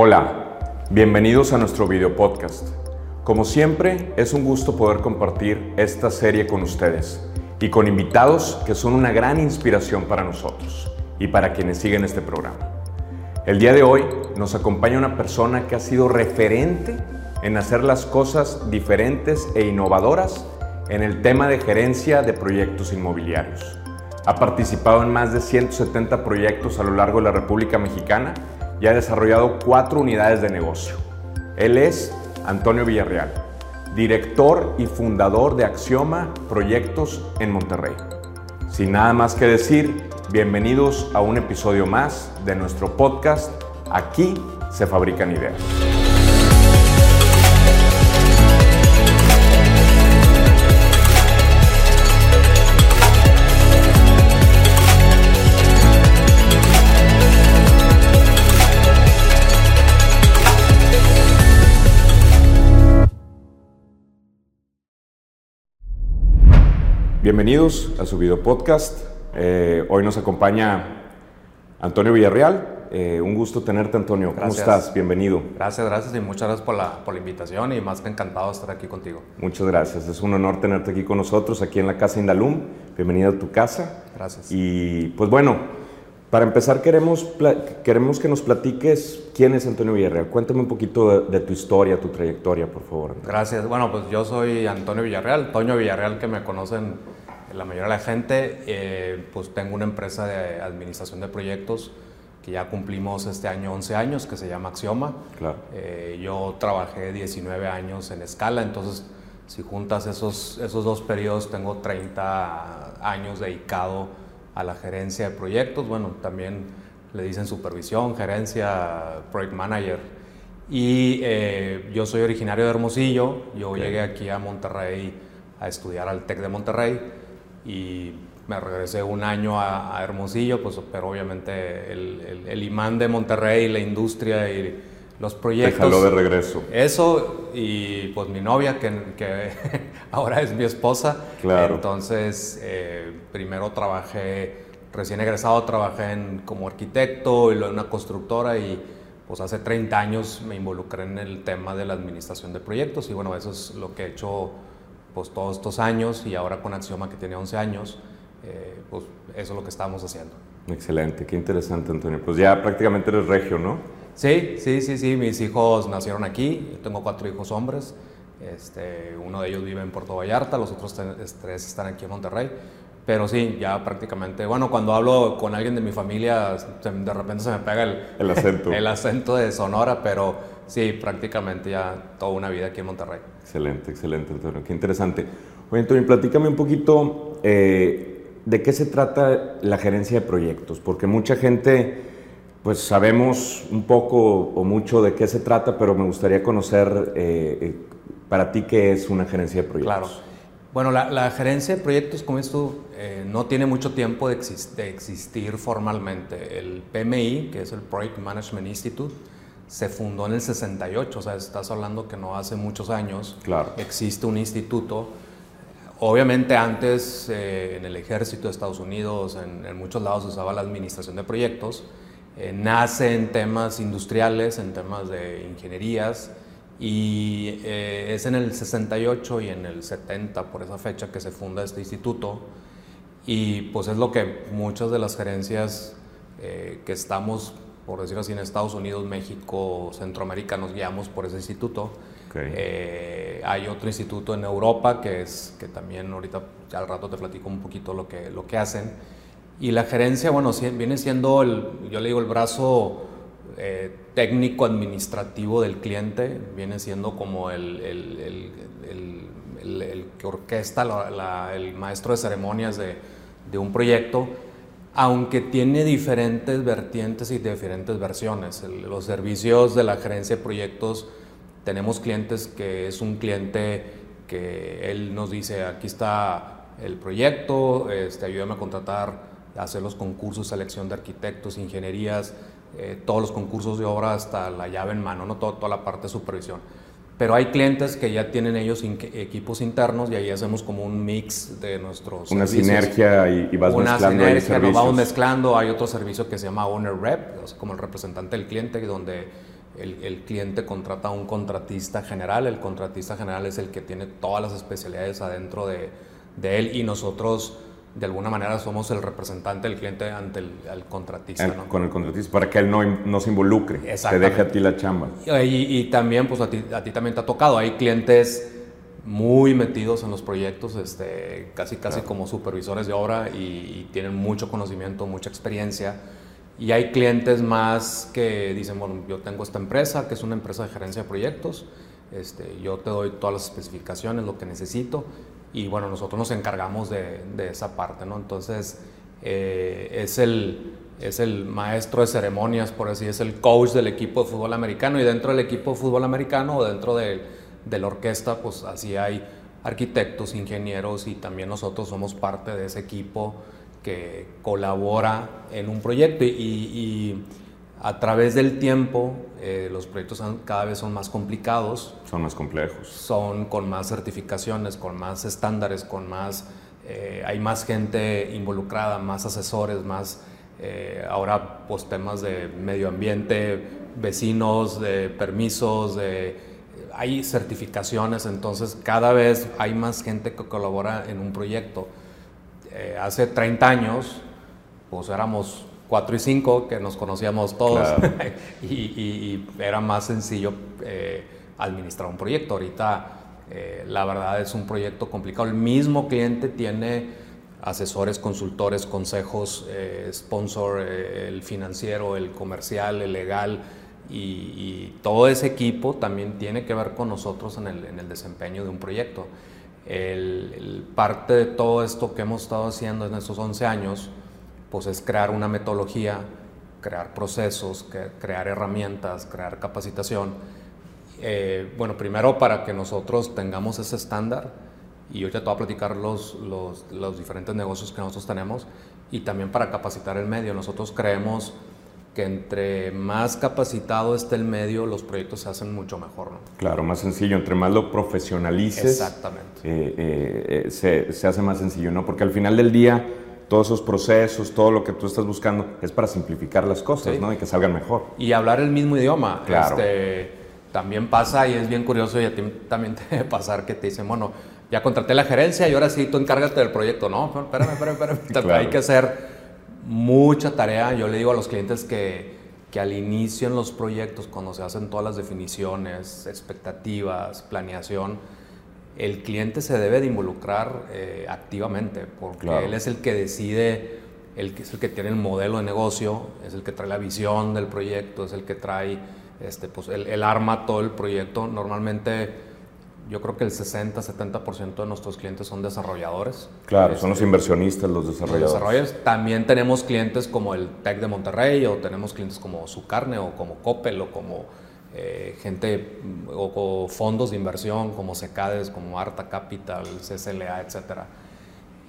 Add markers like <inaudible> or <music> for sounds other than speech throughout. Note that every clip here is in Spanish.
Hola, bienvenidos a nuestro video podcast. Como siempre, es un gusto poder compartir esta serie con ustedes y con invitados que son una gran inspiración para nosotros y para quienes siguen este programa. El día de hoy nos acompaña una persona que ha sido referente en hacer las cosas diferentes e innovadoras en el tema de gerencia de proyectos inmobiliarios. Ha participado en más de 170 proyectos a lo largo de la República Mexicana y ha desarrollado cuatro unidades de negocio. Él es Antonio Villarreal, director y fundador de Axioma Proyectos en Monterrey. Sin nada más que decir, bienvenidos a un episodio más de nuestro podcast Aquí se fabrican ideas. Bienvenidos a su video podcast. Eh, hoy nos acompaña Antonio Villarreal. Eh, un gusto tenerte, Antonio. ¿Cómo estás? Bienvenido. Gracias, gracias y muchas gracias por la, por la invitación y más que encantado de estar aquí contigo. Muchas gracias. Es un honor tenerte aquí con nosotros, aquí en la Casa Indalum. Bienvenido a tu casa. Gracias. Y pues bueno, para empezar queremos, queremos que nos platiques quién es Antonio Villarreal. Cuéntame un poquito de, tu historia, tu trayectoria, por favor. Gracias. Bueno, pues yo soy Antonio Villarreal, Toño Villarreal, que me conocen la mayoría de la gente. Eh, pues tengo una empresa de administración de proyectos que ya cumplimos este año 11 años, que se llama Axioma. Claro. Eh, yo trabajé 19 años en escala, entonces si juntas esos, esos dos periodos, tengo 30 años dedicado a la gerencia de proyectos, bueno, también le dicen supervisión, gerencia, project manager. Y eh, yo soy originario de Hermosillo, yo llegué aquí a Monterrey a estudiar al TEC de Monterrey y me regresé un año a, Hermosillo, pues, pero obviamente el, el, imán de Monterrey, la industria y los proyectos. Te jaló de regreso. Eso y pues mi novia, que, que <laughs> ahora es mi esposa. Claro. Entonces, eh, primero trabajé, recién egresado, trabajé en, como arquitecto y luego en una constructora y pues hace 30 años me involucré en el tema de la administración de proyectos y bueno, eso es lo que he hecho pues todos estos años y ahora con Axioma que tiene 11 años, eh, pues eso es lo que estamos haciendo. Excelente, qué interesante Antonio. Pues ya prácticamente eres regio, ¿no? Sí, sí, sí, sí, mis hijos nacieron aquí, yo tengo cuatro hijos hombres, este, uno de ellos vive en Puerto Vallarta, los otros tres están aquí en Monterrey. Pero sí, ya prácticamente, bueno, cuando hablo con alguien de mi familia, de repente se me pega el, el acento. <laughs> el acento de Sonora, pero sí, prácticamente ya toda una vida aquí en Monterrey. Excelente, excelente, Antonio, qué interesante. Oye, Antonio, platícame un poquito eh, de qué se trata la gerencia de proyectos, porque mucha gente pues sabemos un poco o mucho de qué se trata, pero me gustaría conocer eh, eh, para ti qué es una gerencia de proyectos. Claro. Bueno, la, gerencia de proyectos, como esto, eh, no tiene mucho tiempo de, existir formalmente. El PMI, que es el Project Management Institute, se fundó en el 68, o sea, estás hablando que no hace muchos años claro. existe un instituto. Obviamente antes en el ejército de Estados Unidos, en, en muchos lados se usaba la administración de proyectos, eh, nace en temas industriales, en temas de ingenierías, y eh, es en el 68 y en el 70, por esa fecha, que se funda este instituto. Y pues es lo que muchas de las gerencias eh, que estamos, por decirlo así, en Estados Unidos, México, Centroamérica, nos guiamos por ese instituto. hay otro instituto en Europa que es que también ahorita al rato te platico un poquito lo que, lo que hacen y la gerencia, bueno, viene siendo, el, yo le digo, el brazo eh, técnico administrativo del cliente, viene siendo como el, que orquesta, el maestro de ceremonias de, de, un proyecto, aunque tiene diferentes vertientes y diferentes versiones. los servicios de la gerencia de proyectos, tenemos clientes que es un cliente que él nos dice, aquí está el proyecto, este, ayúdame a contratar hacer los concursos, selección de arquitectos, ingenierías, eh, todos los concursos de obra hasta la llave en mano, ¿no? toda la parte de supervisión. Pero hay clientes que ya tienen ellos equipos internos y ahí hacemos como un mix de nuestros Una sinergia y, vas Una mezclando sinergia, nos vamos mezclando. Hay otro servicio que se llama Owner Rep, como el representante del cliente, donde el, cliente contrata a un contratista general, el contratista general es el que tiene todas las especialidades adentro de, de él y nosotros de alguna manera somos el representante del cliente ante el, contratista. Con el contratista, para que él no, no se involucre, te deje a ti la chamba. Y, también, pues a ti, a ti, también te ha tocado, hay clientes muy metidos en los proyectos, este, casi, casi como supervisores de obra y, tienen mucho conocimiento, mucha experiencia. Y hay clientes más que dicen, bueno, yo tengo esta empresa, que es una empresa de gerencia de proyectos, este, yo te doy todas las especificaciones, lo que necesito, y bueno, nosotros nos encargamos de, de esa parte, ¿no? Entonces, eh, es, el, es el maestro de ceremonias, por así es el coach del equipo de fútbol americano y dentro del equipo de fútbol americano o dentro de, de la orquesta, pues así hay arquitectos, ingenieros y también nosotros somos parte de ese equipo que colabora en un proyecto y, y a través del tiempo eh, los proyectos cada vez son más complicados. Son más complejos. Son con más certificaciones, con más estándares, con más... Eh, hay más gente involucrada, más asesores, más... Eh, ahora pues temas de medio ambiente, vecinos, de permisos, de, hay certificaciones, entonces cada vez hay más gente que colabora en un proyecto. hace 30 años pues éramos 4 y 5, que nos conocíamos todos <laughs> y, era más sencillo eh, administrar un proyecto. Ahorita eh, la verdad es un proyecto complicado. El mismo cliente tiene asesores, consultores, consejos, eh, sponsor, el financiero, el comercial, el legal. Y, todo ese equipo también tiene que ver con nosotros en el, desempeño de un proyecto. El, parte de todo esto que hemos estado haciendo en estos 11 años, pues es crear una metodología, crear procesos, crear herramientas, crear capacitación. Eh, bueno, primero para que nosotros tengamos ese estándar y yo ya te voy a platicar los, los, los, diferentes negocios que nosotros tenemos y también para capacitar el medio. Nosotros creemos que entre más capacitado esté el medio, los proyectos se hacen mucho mejor. ¿no? Claro, más sencillo. Entre más lo profesionalices, Exactamente. Eh, eh, se, se hace más sencillo, ¿no? Porque al final del día todos esos procesos, todo lo que tú estás buscando, es para simplificar las cosas, ¿no? Y que salgan mejor. Y hablar el mismo idioma. Claro. Este, también pasa, y es bien curioso, y a ti también <laughs> te debe pasar que te dicen, bueno, ya contraté la gerencia y ahora sí, tú encárgate del proyecto. No, espérame, espérame, espérame. <laughs> Hay que hacer mucha tarea. Yo le digo a los clientes que, que al inicio en los proyectos, cuando se hacen todas las definiciones, expectativas, planeación, el cliente se debe de involucrar eh, activamente, porque él es el que decide, el que es el que tiene el modelo de negocio, es el que trae la visión del proyecto, es el que trae, este, pues, el, arma todo el proyecto. Normalmente yo creo que el 60-70% de nuestros clientes son desarrolladores. Claro, son los este, inversionistas, los desarrolladores. Los desarrolladores. También tenemos clientes como el TEC de Monterrey o tenemos clientes como Sucarne o como Coppel o como eh, gente o, fondos de inversión como Secades, como Arta Capital, CCLA, etc.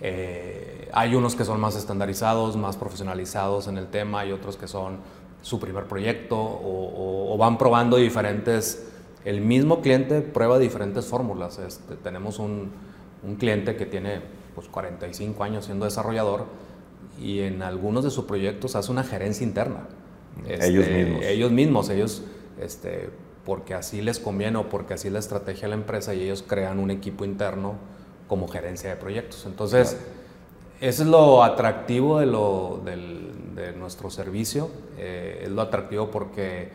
Eh, hay unos que son más estandarizados, más profesionalizados en el tema, y otros que son su primer proyecto o, van probando diferentes, el mismo cliente prueba diferentes fórmulas. Este, tenemos un, un, cliente que tiene pues, 45 años siendo desarrollador y en algunos de sus proyectos hace una gerencia interna. ellos este, mismos. Ellos mismos, ellos este, porque así les conviene o porque así la estrategia de la empresa y ellos crean un equipo interno como gerencia de proyectos. Entonces, eso es lo atractivo de, lo, de nuestro servicio, eh, es lo atractivo porque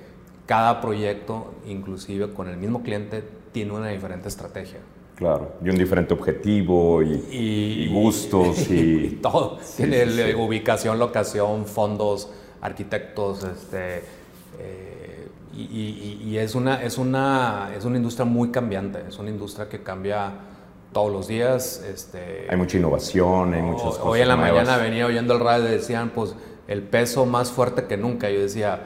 cada proyecto, inclusive con el mismo cliente, tiene una diferente estrategia. Claro, y un diferente objetivo y, gustos <laughs> y, todo. tiene ubicación, locación, fondos, arquitectos, este, eh, y, es, una, es, una, es una industria muy cambiante, es una industria que cambia todos los días. Este, hay mucha innovación, hay muchas cosas. Hoy en la mañana venía oyendo el radio y decían, pues, el peso más fuerte que nunca. Yo decía,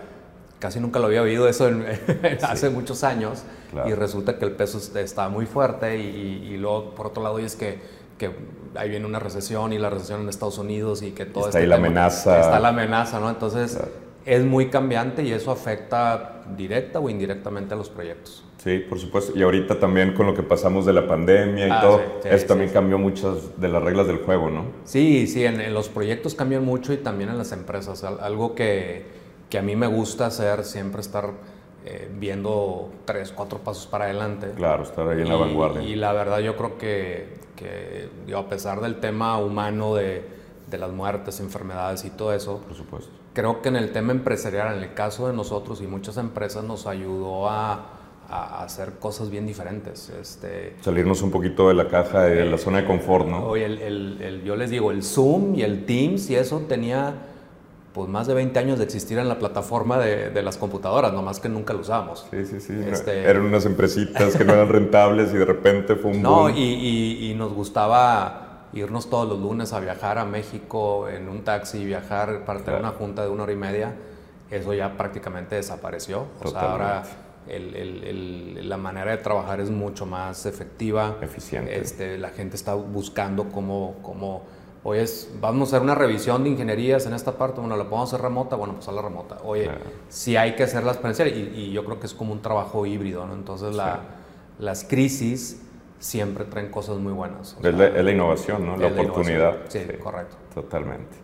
casi nunca lo había oído eso <laughs> hace muchos años. Y resulta que el peso está muy fuerte. Y, luego, por otro lado, es que, que ahí viene una recesión y la recesión en Estados Unidos y que todo está este ahí la amenaza. Está la amenaza, ¿no? Entonces es muy cambiante y eso afecta directa o indirectamente a los proyectos. Sí, por supuesto. Y ahorita también con lo que pasamos de la pandemia y ah, todo, eso también cambió muchas de las reglas del juego, ¿no? Sí, sí, en, los proyectos cambian mucho y también en las empresas. Algo que, que, a mí me gusta hacer, siempre estar eh, viendo tres, cuatro pasos para adelante. Claro, estar ahí en la vanguardia. Y la verdad yo creo que, que a pesar del tema humano de, de, las muertes, enfermedades y todo eso, por supuesto. Creo que en el tema empresarial, en el caso de nosotros y muchas empresas, nos ayudó a, a hacer cosas bien diferentes. Este, Salirnos un poquito de la caja y de la zona de confort, ¿no? Oye, el, el, el, yo les digo, el Zoom y el Teams y eso tenía pues más de 20 años de existir en la plataforma de, de las computadoras, nomás que nunca lo usábamos. Sí, sí, sí. Este, eran unas empresitas que no eran rentables y de repente fue un No, y, y, y, nos gustaba irnos todos los lunes a viajar a México en un taxi, viajar para tener una junta de una hora y media. Eso ya prácticamente desapareció. O sea, ahora el, el, la manera de trabajar es mucho más efectiva. Eficiente. Este, la gente está buscando cómo... cómo Oye, vamos a hacer una revisión de ingenierías en esta parte, bueno, la podemos hacer remota, bueno, pues a la remota. Oye, si hay que hacerlas presenciales, y, y, yo creo que es como un trabajo híbrido, ¿no? Entonces, la, las crisis siempre traen cosas muy buenas. es, la, es, la, innovación, ¿no? La oportunidad. Sí, sí, correcto. Totalmente.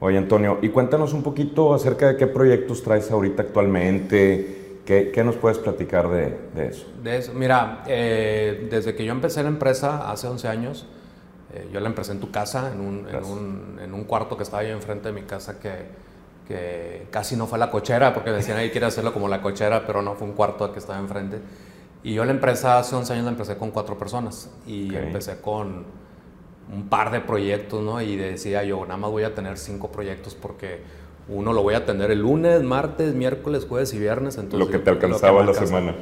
Oye, Antonio, y cuéntanos un poquito acerca de qué proyectos traes ahorita actualmente. ¿Qué, qué nos puedes platicar de, de, eso? De eso, mira, eh, desde que yo empecé la empresa hace 11 años, eh, yo la empecé en tu casa, en un, en un, en, un, cuarto que estaba ahí enfrente de mi casa que, que casi no fue la cochera, porque decían ahí quiere hacerlo como la cochera, pero no fue un cuarto que estaba enfrente. Y yo la empresa hace 11 años la empecé con cuatro personas y okay. empecé con un par de proyectos, ¿no? Y decía yo, nada más voy a tener cinco proyectos porque uno lo voy a tener el lunes, martes, miércoles, jueves y viernes. Entonces, lo que te alcanzaba que la semana.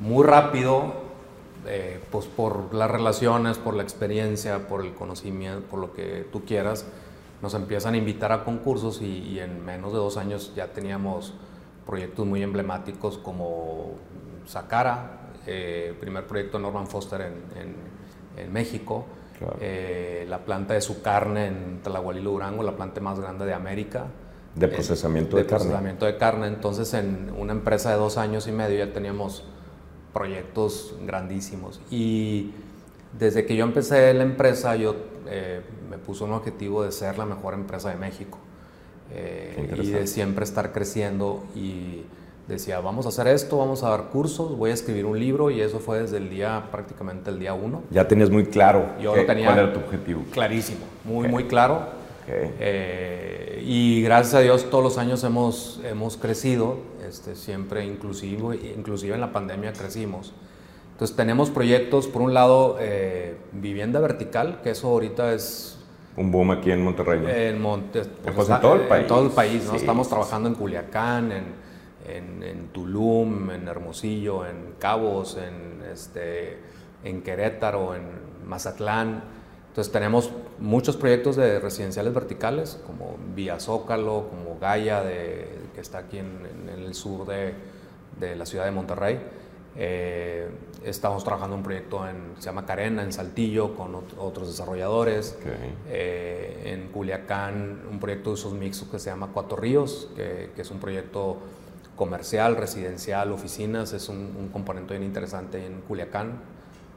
Muy rápido, eh, pues por las relaciones, por la experiencia, por el conocimiento, por lo que tú quieras, nos empiezan a invitar a concursos y, y en menos de dos años ya teníamos proyectos muy emblemáticos como Sacara, eh, primer proyecto Norman Foster en, en, en México, claro. eh, la planta de su carne en Tlahualilo, Durango, la planta más grande de América. De procesamiento de, de carne. procesamiento de carne. Entonces, en una empresa de dos años y medio ya teníamos proyectos grandísimos. Y desde que yo empecé la empresa, yo eh, me puse un objetivo de ser la mejor empresa de México. Eh, y de siempre estar creciendo y decía, vamos a hacer esto, vamos a dar cursos, voy a escribir un libro y eso fue desde el día, prácticamente el día uno. Ya tenías muy claro Yo qué, lo tenía cuál era tu objetivo. Clarísimo, muy, okay. muy claro. Okay. Eh, y gracias a Dios todos los años hemos, hemos crecido, este, siempre inclusive, inclusive en la pandemia crecimos. Entonces tenemos proyectos, por un lado, eh, vivienda vertical, que eso ahorita es un boom aquí en Monterrey. ¿no? En, pues en todo el país. En todo el país, ¿no? Sí. Estamos trabajando en Culiacán, en, en, en, Tulum, en Hermosillo, en Cabos, en, este, en Querétaro, en Mazatlán. Entonces tenemos muchos proyectos de residenciales verticales, como Vía Zócalo, como Gaia, de, que está aquí en, en el sur de, de, la ciudad de Monterrey. Eh, estamos trabajando un proyecto en, se llama Carena, en Saltillo, con otros desarrolladores. Okay. Eh, en Culiacán, un proyecto de usos mixtos que se llama Cuatro Ríos, que, que es un proyecto comercial, residencial, oficinas, es un, un, componente bien interesante en Culiacán,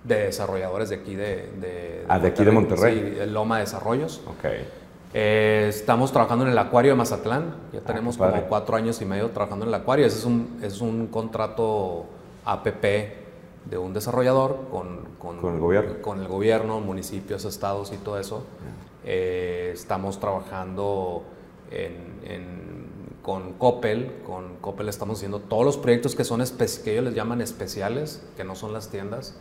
de desarrolladores de aquí de, de, ah, de, aquí de Monterrey. Sí, Loma Desarrollos. Okay. Eh, estamos trabajando en el acuario de Mazatlán, ya tenemos ah, como cuatro años y medio trabajando en el acuario, ese es un, es un contrato APP de un desarrollador con, con, con, el gobierno, con el gobierno, municipios, estados y todo eso. Eh, estamos trabajando en, en, con Coppel, con Coppel estamos haciendo todos los proyectos que son que ellos les llaman especiales, que no son las tiendas,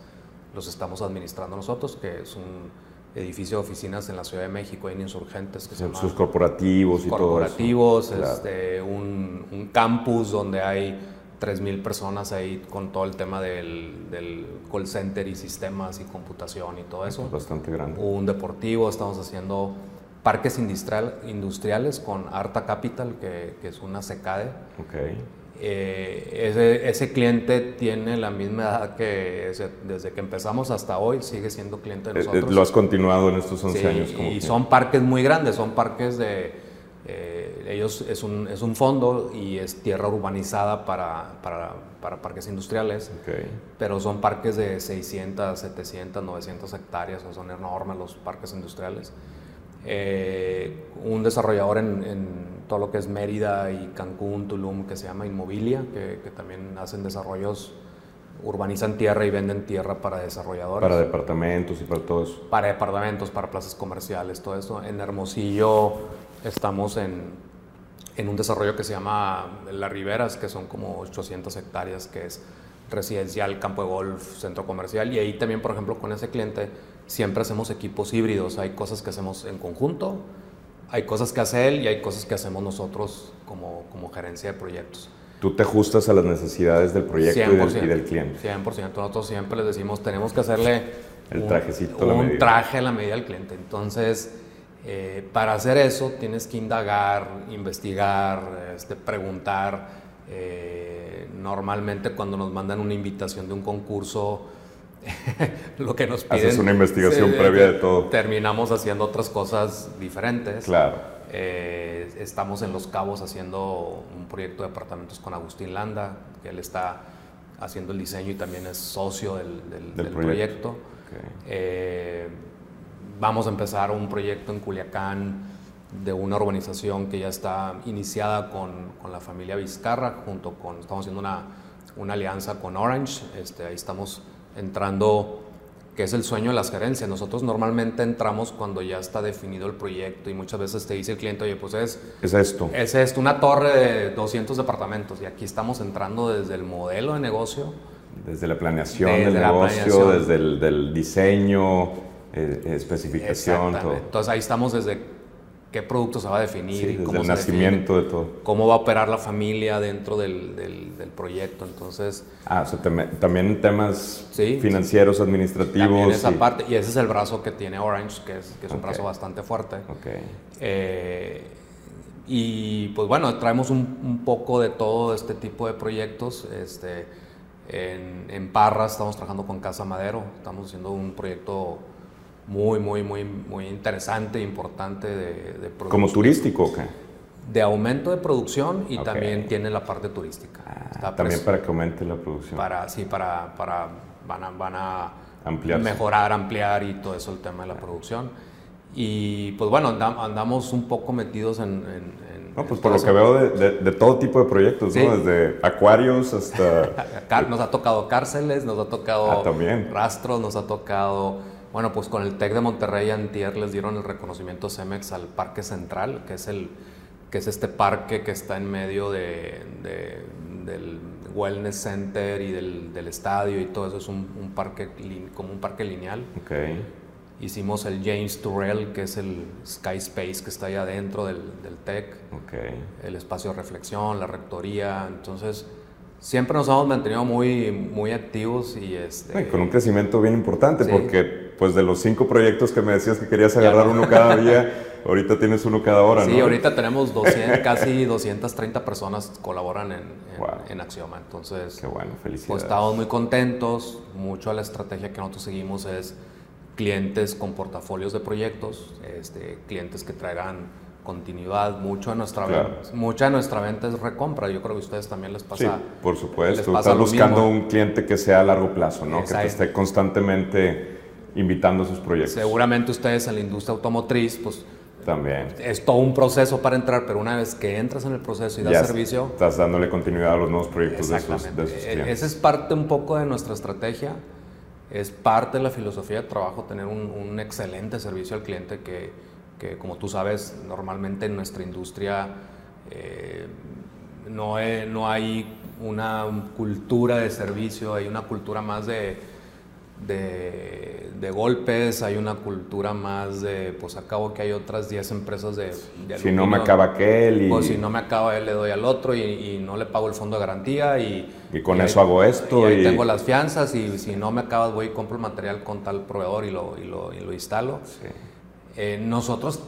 los estamos administrando nosotros, que es un edificio de oficinas en la Ciudad de México, en Insurgentes, que se llama sus corporativos y corporativos, todo eso. Este, claro. un, un campus donde hay 3.000 personas ahí con todo el tema del, del, call center y sistemas y computación y todo eso. Es bastante grande. Un deportivo, estamos haciendo parques industrial, industriales con Arta Capital, que, que es una secade. Okay. Eh, ese, ese, cliente tiene la misma edad que ese, desde que empezamos hasta hoy, sigue siendo cliente de nosotros. Eh, lo has continuado en estos 11 sí, años. Como y que... son parques muy grandes, son parques de eh, ellos es un, es un, fondo y es tierra urbanizada para, para, para parques industriales, okay. pero son parques de 600, 700, 900 hectáreas, o son enormes los parques industriales. Eh, un desarrollador en, en, todo lo que es Mérida y Cancún, Tulum, que se llama Inmobilia, que, que también hacen desarrollos, urbanizan tierra y venden tierra para desarrolladores. Para departamentos y para todo eso. Para departamentos, para plazas comerciales, todo eso. En Hermosillo estamos en, en un desarrollo que se llama Las Riberas, que son como 800 hectáreas, que es residencial, campo de golf, centro comercial. Y ahí también, por ejemplo, con ese cliente siempre hacemos equipos híbridos. Hay cosas que hacemos en conjunto, hay cosas que hace él y hay cosas que hacemos nosotros como, como gerencia de proyectos. Tú te ajustas a las necesidades del proyecto y del, y del, cliente. 100%. Nosotros siempre les decimos, tenemos que hacerle el trajecito un, un traje a la medida del cliente. Entonces, eh, para hacer eso tienes que indagar, investigar, este, preguntar. Eh, normalmente cuando nos mandan una invitación de un concurso, <laughs> lo que nos piden... Haces una investigación previa de todo. Terminamos haciendo otras cosas diferentes. Claro. Eh, estamos en Los Cabos haciendo un proyecto de apartamentos con Agustín Landa, que él está haciendo el diseño y también es socio del, del, del proyecto. proyecto. Okay. Eh, vamos a empezar un proyecto en Culiacán de una urbanización que ya está iniciada con, con la familia Vizcarra, junto con, estamos haciendo una, una alianza con Orange, este, ahí estamos entrando, que es el sueño de las gerencias. Nosotros normalmente entramos cuando ya está definido el proyecto y muchas veces te dice el cliente, oye, pues es... Es esto. Es esto, una torre de 200 departamentos y aquí estamos entrando desde el modelo de negocio. Desde la planeación desde del negocio, planeación. desde el del diseño, eh, especificación, todo. Entonces ahí estamos desde qué producto se va a definir. Sí, desde cómo el nacimiento define, de todo. Cómo va a operar la familia dentro del, del, del proyecto. Entonces. Ah, o sea, también temas sí, financieros, administrativos. También esa y... parte. Y ese es el brazo que tiene Orange, que es, que es un okay. brazo bastante fuerte. Okay. Eh, y pues bueno, traemos un, un, poco de todo este tipo de proyectos. Este, en, en Parra estamos trabajando con Casa Madero. Estamos haciendo un proyecto muy, muy, muy, muy interesante, importante de, de producción. ¿Como turístico o qué? De aumento de producción y okay. también tiene la parte turística. Ah, también para que aumente la producción. Para, sí, para, para van a, van a Ampliarse. mejorar, ampliar y todo eso el tema de la ah. producción. Y pues bueno, andamos un poco metidos en... en, en no, pues por lo que veo de, de, de, todo tipo de proyectos, sí. ¿no? Desde acuarios hasta... <laughs> nos ha tocado cárceles, nos ha tocado ah, también. rastros, nos ha tocado bueno, pues con el TEC de Monterrey antier les dieron el reconocimiento CEMEX al Parque Central, que es, el, que es este parque que está en medio de, de, del Wellness Center y del, del, estadio y todo eso. Es un, un, parque como un parque lineal. Okay. Hicimos el James Turrell, que es el Sky Space que está ahí adentro del, del TEC. Okay. El espacio de reflexión, la rectoría. Entonces siempre nos hemos mantenido muy, muy activos y este... con un crecimiento bien importante sí. porque pues de los cinco proyectos que me decías que querías agarrar no. uno cada día, <laughs> ahorita tienes uno cada hora, sí, ¿no? Sí, ahorita tenemos 200, casi 230 personas colaboran en, en, wow. en, Axioma, entonces... Qué bueno, felicidades. Pues estamos muy contentos, mucho de la estrategia que nosotros seguimos es clientes con portafolios de proyectos, este, clientes que traerán continuidad, mucho de nuestra claro. venta, mucha de nuestra venta es recompra. Yo creo que a ustedes también les pasa. Sí, por supuesto. Estás buscando un cliente que sea a largo plazo, ¿no? Exacto. Que te esté constantemente invitando a sus proyectos. Seguramente ustedes en la industria automotriz, pues también. Es todo un proceso para entrar, pero una vez que entras en el proceso y das ya servicio. Estás dándole continuidad a los nuevos proyectos de esos, de esos clientes. Esa es parte un poco de nuestra estrategia. Es parte de la filosofía de trabajo tener un, un excelente servicio al cliente que, que como tú sabes, normalmente en nuestra industria eh, no, he, no, hay una cultura de servicio, hay una cultura más de, de, de, golpes, hay una cultura más de, pues acabo que hay otras 10 empresas de, de Si no me acaba aquel y... Pues si no me acaba él, le doy al otro y, y no le pago el fondo de garantía y... Y con y eso ahí, hago esto. Y, y, tengo las fianzas y si no me acabas voy y compro el material con tal proveedor y lo, y lo, instalo. Sí. Eh, nosotros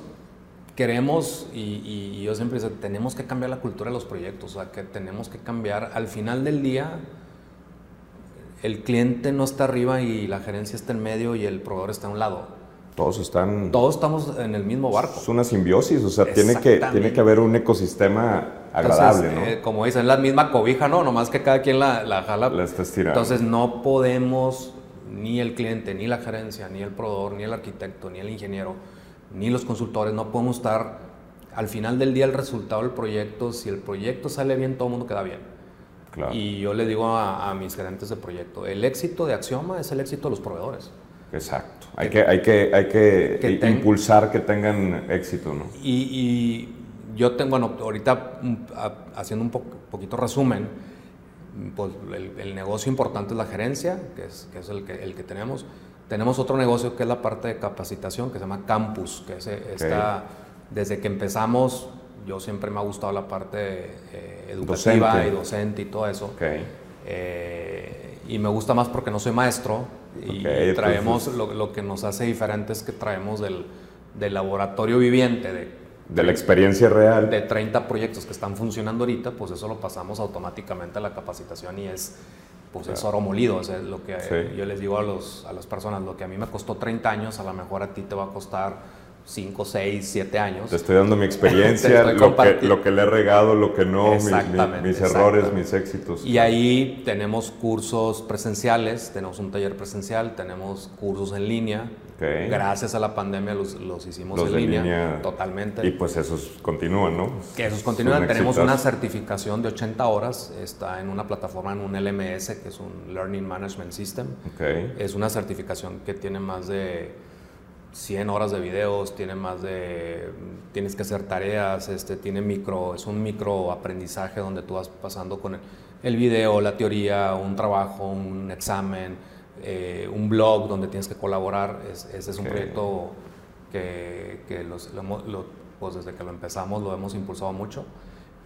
queremos, y, y, yo siempre digo, tenemos que cambiar la cultura de los proyectos, o sea, que tenemos que cambiar, al final del día, el cliente no está arriba y la gerencia está en medio y el proveedor está a un lado. Todos están... Todos estamos en el mismo barco. Es una simbiosis, o sea, tiene que, tiene que haber un ecosistema agradable, Entonces, ¿no? Eh, como dicen, la misma cobija, ¿no? Nomás que cada quien la, la jala. La está estirando. Entonces no podemos, ni el cliente, ni la gerencia, ni el proveedor, ni el arquitecto, ni el ingeniero, ni los consultores, no podemos estar al final del día el resultado del proyecto, si el proyecto sale bien, todo el mundo queda bien. Claro. Y yo le digo a, mis gerentes de proyecto, el éxito de Axioma es el éxito de los proveedores. Exacto. Hay que, hay que, hay que, impulsar que tengan éxito, ¿no? Y, yo tengo, bueno, ahorita mm, haciendo un poquito resumen, pues el, negocio importante es la gerencia, que es, que es el, que, el que tenemos. Tenemos otro negocio que es la parte de capacitación, que se llama Campus, que es, está, desde que empezamos, yo siempre me ha gustado la parte eh, educativa y docente y todo eso. Eh, y me gusta más porque no soy maestro y traemos, lo, lo, que nos hace diferente es que traemos del, del laboratorio viviente, de de la experiencia real. De 30 proyectos que están funcionando ahorita, pues eso lo pasamos automáticamente a la capacitación y es, pues es oro molido. O sea, lo que yo les digo a, los, a las personas, lo que a mí me costó 30 años, a lo mejor a ti te va a costar 5, 6, 7 años. Te estoy dando mi <laughs> experiencia, lo, que, lo, que, le he regado, lo que no, mis errores, mis éxitos. Y ahí tenemos cursos presenciales, tenemos un taller presencial, tenemos cursos en línea. Gracias a la pandemia los, los hicimos en, línea, totalmente. Y pues esos continúan, ¿no? Que esos continúan. tenemos una certificación de 80 horas, está en una plataforma, en un LMS, que es un Learning Management System. Es una certificación que tiene más de 100 horas de videos, tiene más de, tienes que hacer tareas, este, tiene micro, es un micro aprendizaje donde tú vas pasando con el, video, la teoría, un trabajo, un examen, eh, un blog donde tienes que colaborar. ese es un proyecto que, que los, pues desde que lo empezamos lo hemos impulsado mucho.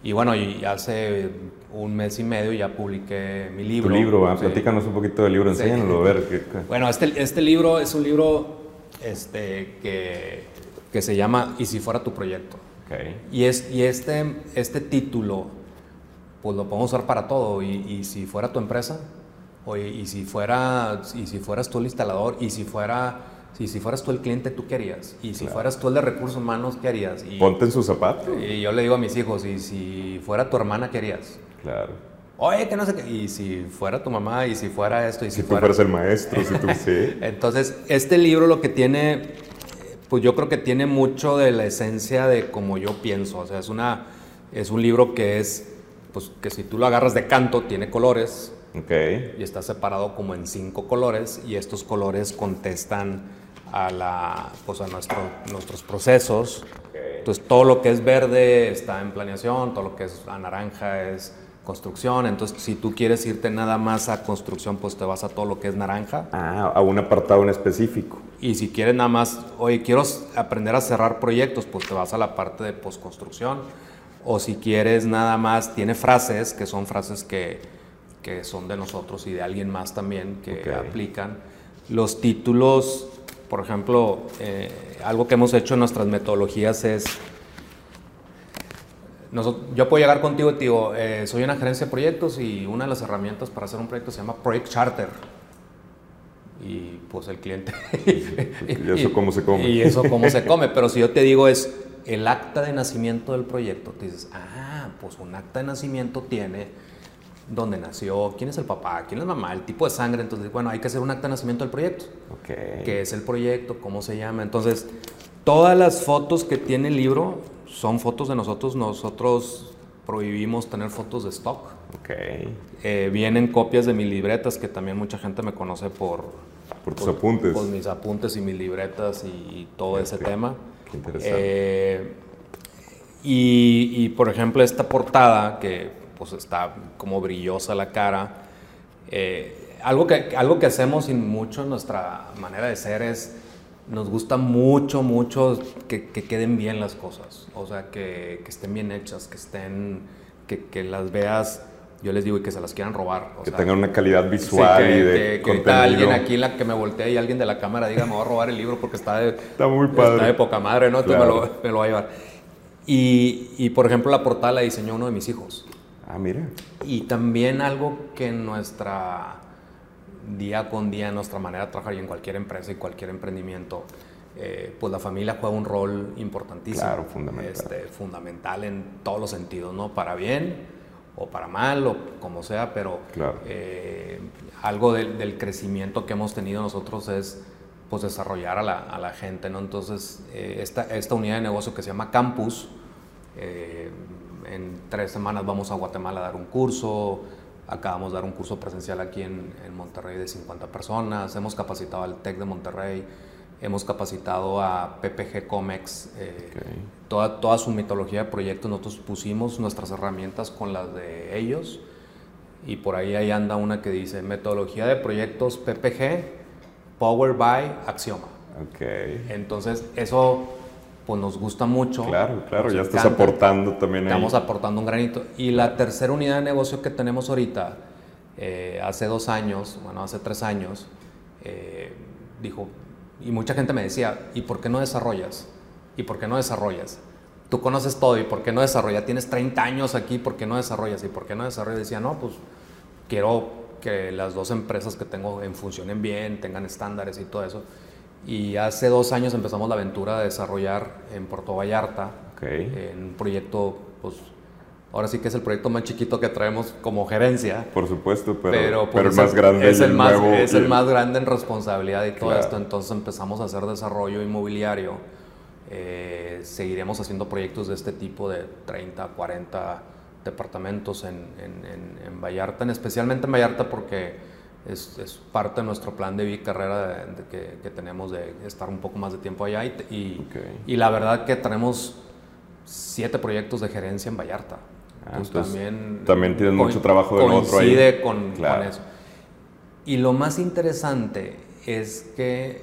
Y bueno, y hace un mes y medio ya publiqué mi libro. Tu libro, platícanos un poquito del libro, enséñanoslo a ver. <laughs> Bueno, este, este libro es un libro este, que, que se llama Y si fuera tu proyecto. Y, es, y este, este título, pues lo podemos usar para todo. Y, y si fuera tu empresa, o y, si fuera, y si fueras tú el instalador, y si fuera, si, si fueras tú el cliente, tú querías. Y si fueras tú el de recursos humanos, ¿qué harías? Y, Ponte en su zapato. Y yo le digo a mis hijos, y si fuera tu hermana, ¿qué harías? Claro. Oye, que no sé qué. Y si fuera tu mamá, y si fuera esto, y si, si tú fueras el maestro, si tú <laughs> sí. Entonces, este libro lo que tiene, pues yo creo que tiene mucho de la esencia de como yo pienso. O sea, es, una, es un libro que es, pues que si tú lo agarras de canto, tiene colores. Okay. Y está separado como en cinco colores, y estos colores contestan a, la, pues a nuestro, nuestros procesos. Entonces, todo lo que es verde está en planeación, todo lo que es a naranja es construcción, entonces si tú quieres irte nada más a construcción, pues te vas a todo lo que es naranja. Ah, a un apartado en específico. Y si quieres nada más, oye, quiero aprender a cerrar proyectos, pues te vas a la parte de postconstrucción. O si quieres nada más, tiene frases, que son frases que, que son de nosotros y de alguien más también, que aplican. Los títulos, por ejemplo, eh, algo que hemos hecho en nuestras metodologías es yo puedo llegar contigo y te digo, eh, soy una gerencia de proyectos y una de las herramientas para hacer un proyecto se llama Project Charter. Y pues el cliente... <laughs> ¿Y eso cómo se come? Y eso cómo se <laughs> come. Pero si yo te digo es el acta de nacimiento del proyecto, te dices, ah, pues un acta de nacimiento tiene dónde nació, quién es el papá, quién es la mamá, el tipo de sangre. Entonces, bueno, hay que hacer un acta de nacimiento del proyecto. Okay. ¿Qué es el proyecto? ¿Cómo se llama? Entonces, todas las fotos que tiene el libro son fotos de nosotros. Nosotros prohibimos tener fotos de stock. Okay. Eh, vienen copias de mis libretas, que también mucha gente me conoce por... Por tus apuntes. Por mis apuntes y mis libretas y, todo ese tema. Qué interesante. Eh, y, por ejemplo, esta portada, que pues está como brillosa la cara, eh, algo, que, algo que hacemos y mucho en nuestra manera de ser es nos gusta mucho, mucho que, queden bien las cosas. O sea, que, estén bien hechas, que estén, que, las veas, yo les digo, y que se las quieran robar. que tengan una calidad visual y de que, que alguien aquí la que me voltee y alguien de la cámara diga, me voy a robar el libro porque está de, está muy padre. Está de poca madre, ¿no? Entonces me, lo, me, lo, voy a llevar. Y, y, por ejemplo, la portada la diseñó uno de mis hijos. Ah, mira. Y también algo que nuestra día con día nuestra manera de trabajar y en cualquier empresa y cualquier emprendimiento, eh, pues la familia juega un rol importantísimo. Claro, fundamental. Este, fundamental en todos los sentidos, ¿no? Para bien o para mal o como sea, pero eh, algo del crecimiento que hemos tenido nosotros es pues desarrollar a la, a la gente, ¿no? Entonces, eh, esta, esta unidad de negocio que se llama Campus, Eh, en tres semanas vamos a Guatemala a dar un curso. Acabamos de dar un curso presencial aquí en, en Monterrey de 50 personas. Hemos capacitado al TEC de Monterrey. Hemos capacitado a PPG Comex. Eh, toda, toda su mitología de proyectos. Nosotros pusimos nuestras herramientas con las de ellos. Y por ahí, ahí anda una que dice metodología de proyectos PPG, Power by Axioma. Okay. Entonces, eso pues nos gusta mucho. Claro, claro, ya estás aportando también Estamos aportando un granito. Y la tercera unidad de negocio que tenemos ahorita, eh, hace dos años, bueno, hace tres años, eh, dijo, y mucha gente me decía, ¿y por qué no desarrollas? ¿Y por qué no desarrollas? Tú conoces todo, ¿y por qué no desarrollas? Tienes 30 años aquí, ¿por qué no desarrollas? ¿Y por qué no desarrollas? Decía, no, pues quiero que las dos empresas que tengo funcionen bien, tengan estándares y todo eso. Y hace dos años empezamos la aventura de desarrollar en Puerto Vallarta, en un proyecto, pues ahora sí que es el proyecto más chiquito que traemos como gerencia. Por supuesto, pero, pero, pues, el más grande. Es, el, más, es el más grande en responsabilidad y todo esto. Entonces empezamos a hacer desarrollo inmobiliario. Eh, seguiremos haciendo proyectos de este tipo de 30, 40 departamentos en, en, en Vallarta, especialmente en Vallarta porque es, es, parte de nuestro plan de vida carrera que, que, tenemos de estar un poco más de tiempo allá y, y, la verdad que tenemos siete proyectos de gerencia en Vallarta. Ah, también, también tienes mucho trabajo del otro ahí. Con, con, eso. Y lo más interesante es que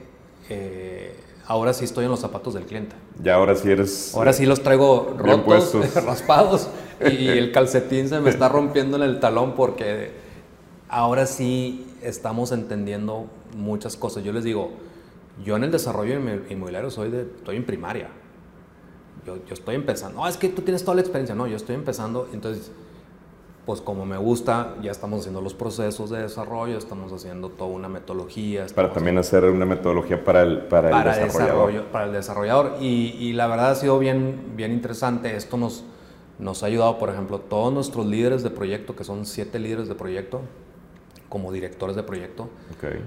eh, ahora sí estoy en los zapatos del cliente. Ya ahora sí eres... Ahora sí los traigo rotos, <laughs> raspados y <laughs> el calcetín se me está rompiendo en el talón porque ahora sí estamos entendiendo muchas cosas. Yo les digo, yo en el desarrollo inmobiliario soy de, estoy en primaria. Yo, yo estoy empezando. No, es que tú tienes toda la experiencia. No, yo estoy empezando. Entonces, pues como me gusta, ya estamos haciendo los procesos de desarrollo, estamos haciendo toda una metodología. Para también hacer una metodología para el, para, el desarrollador. para el desarrollador. Y, y, la verdad ha sido bien, bien interesante. Esto nos, nos ha ayudado, por ejemplo, todos nuestros líderes de proyecto, que son siete líderes de proyecto, como directores de proyecto. Okay.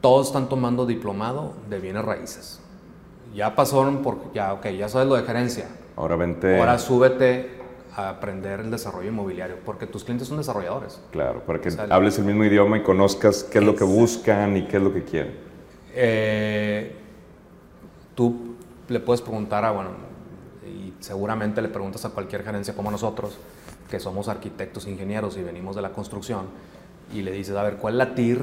Todos están tomando diplomado de bienes raíces. Ya pasaron por, ya, ok, ya sabes lo de gerencia. Ahora vente. Ahora súbete a aprender el desarrollo inmobiliario, porque tus clientes son desarrolladores. Claro, para que hables el mismo idioma y conozcas qué es lo que buscan y qué es lo que quieren. Eh, tú le puedes preguntar a, bueno, y seguramente le preguntas a cualquier gerencia como nosotros, que somos arquitectos, ingenieros y venimos de la construcción, y le dices, a ver, ¿cuál es la TIR?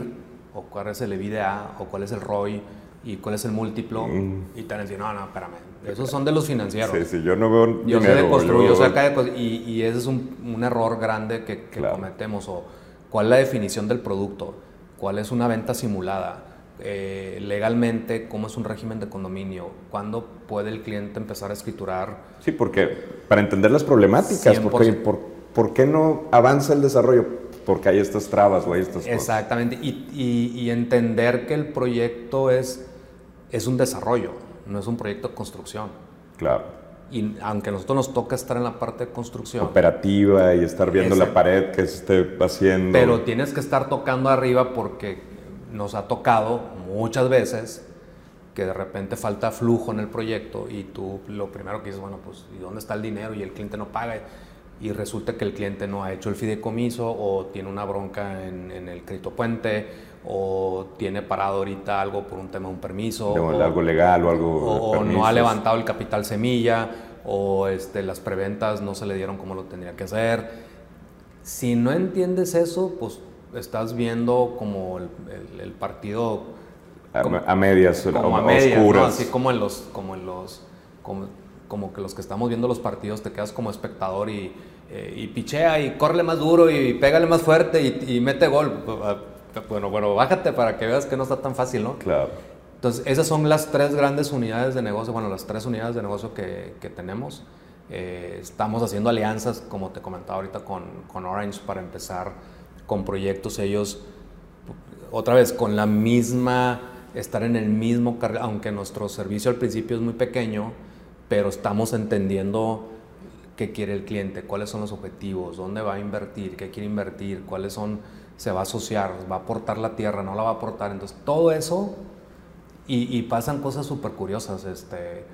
¿O cuál es el EBITDA? ¿O cuál es el ROI? ¿Y cuál es el múltiplo? Mm. Y te decir, no, no, espérame. Esos son de los financieros. Sí, sí, yo no veo Yo sé de construir, yo, sé acá de y, y ese es un, un error grande que, que cometemos. O cuál es la definición del producto? ¿Cuál es una venta simulada? Eh, legalmente, cómo es un régimen de condominio, cuándo puede el cliente empezar a escriturar. Sí, porque para entender las problemáticas, porque, por, ¿por qué no avanza el desarrollo? Porque hay estas trabas o hay estas cosas. Exactamente, y, y, entender que el proyecto es, es un desarrollo, no es un proyecto de construcción. Claro. Y aunque a nosotros nos toca estar en la parte de construcción. Operativa y estar viendo la pared que se esté haciendo. Pero tienes que estar tocando arriba porque nos ha tocado muchas veces que de repente falta flujo en el proyecto y tú lo primero que dices, bueno, pues ¿y dónde está el dinero? Y el cliente no paga y resulta que el cliente no ha hecho el fideicomiso o tiene una bronca en, el crédito puente o tiene parado ahorita algo por un tema de un permiso. o, algo legal o algo... O, no ha levantado el capital semilla o este, las preventas no se le dieron como lo tendría que hacer. Si no entiendes eso, pues estás viendo como el, partido... a, medias, como a, medias, oscuras. Así como en los... Como en los como que los que estamos viendo los partidos te quedas como espectador y, eh, y pichea y corre más duro y pégale más fuerte y, mete gol. Ah, bueno, bueno, bájate para que veas que no está tan fácil, ¿no? Claro. Entonces, esas son las tres grandes unidades de negocio, bueno, las tres unidades de negocio que, que tenemos. Eh, estamos haciendo alianzas, como te comentaba ahorita, con, con Orange para empezar con proyectos. Ellos, otra vez, con la misma, estar en el mismo, aunque nuestro servicio al principio es muy pequeño, pero estamos entendiendo qué quiere el cliente, cuáles son los objetivos, dónde va a invertir, qué quiere invertir, cuáles son, se va a asociar, va a aportar la tierra, no la va a aportar. Entonces, todo eso, y, pasan cosas súper curiosas. Este,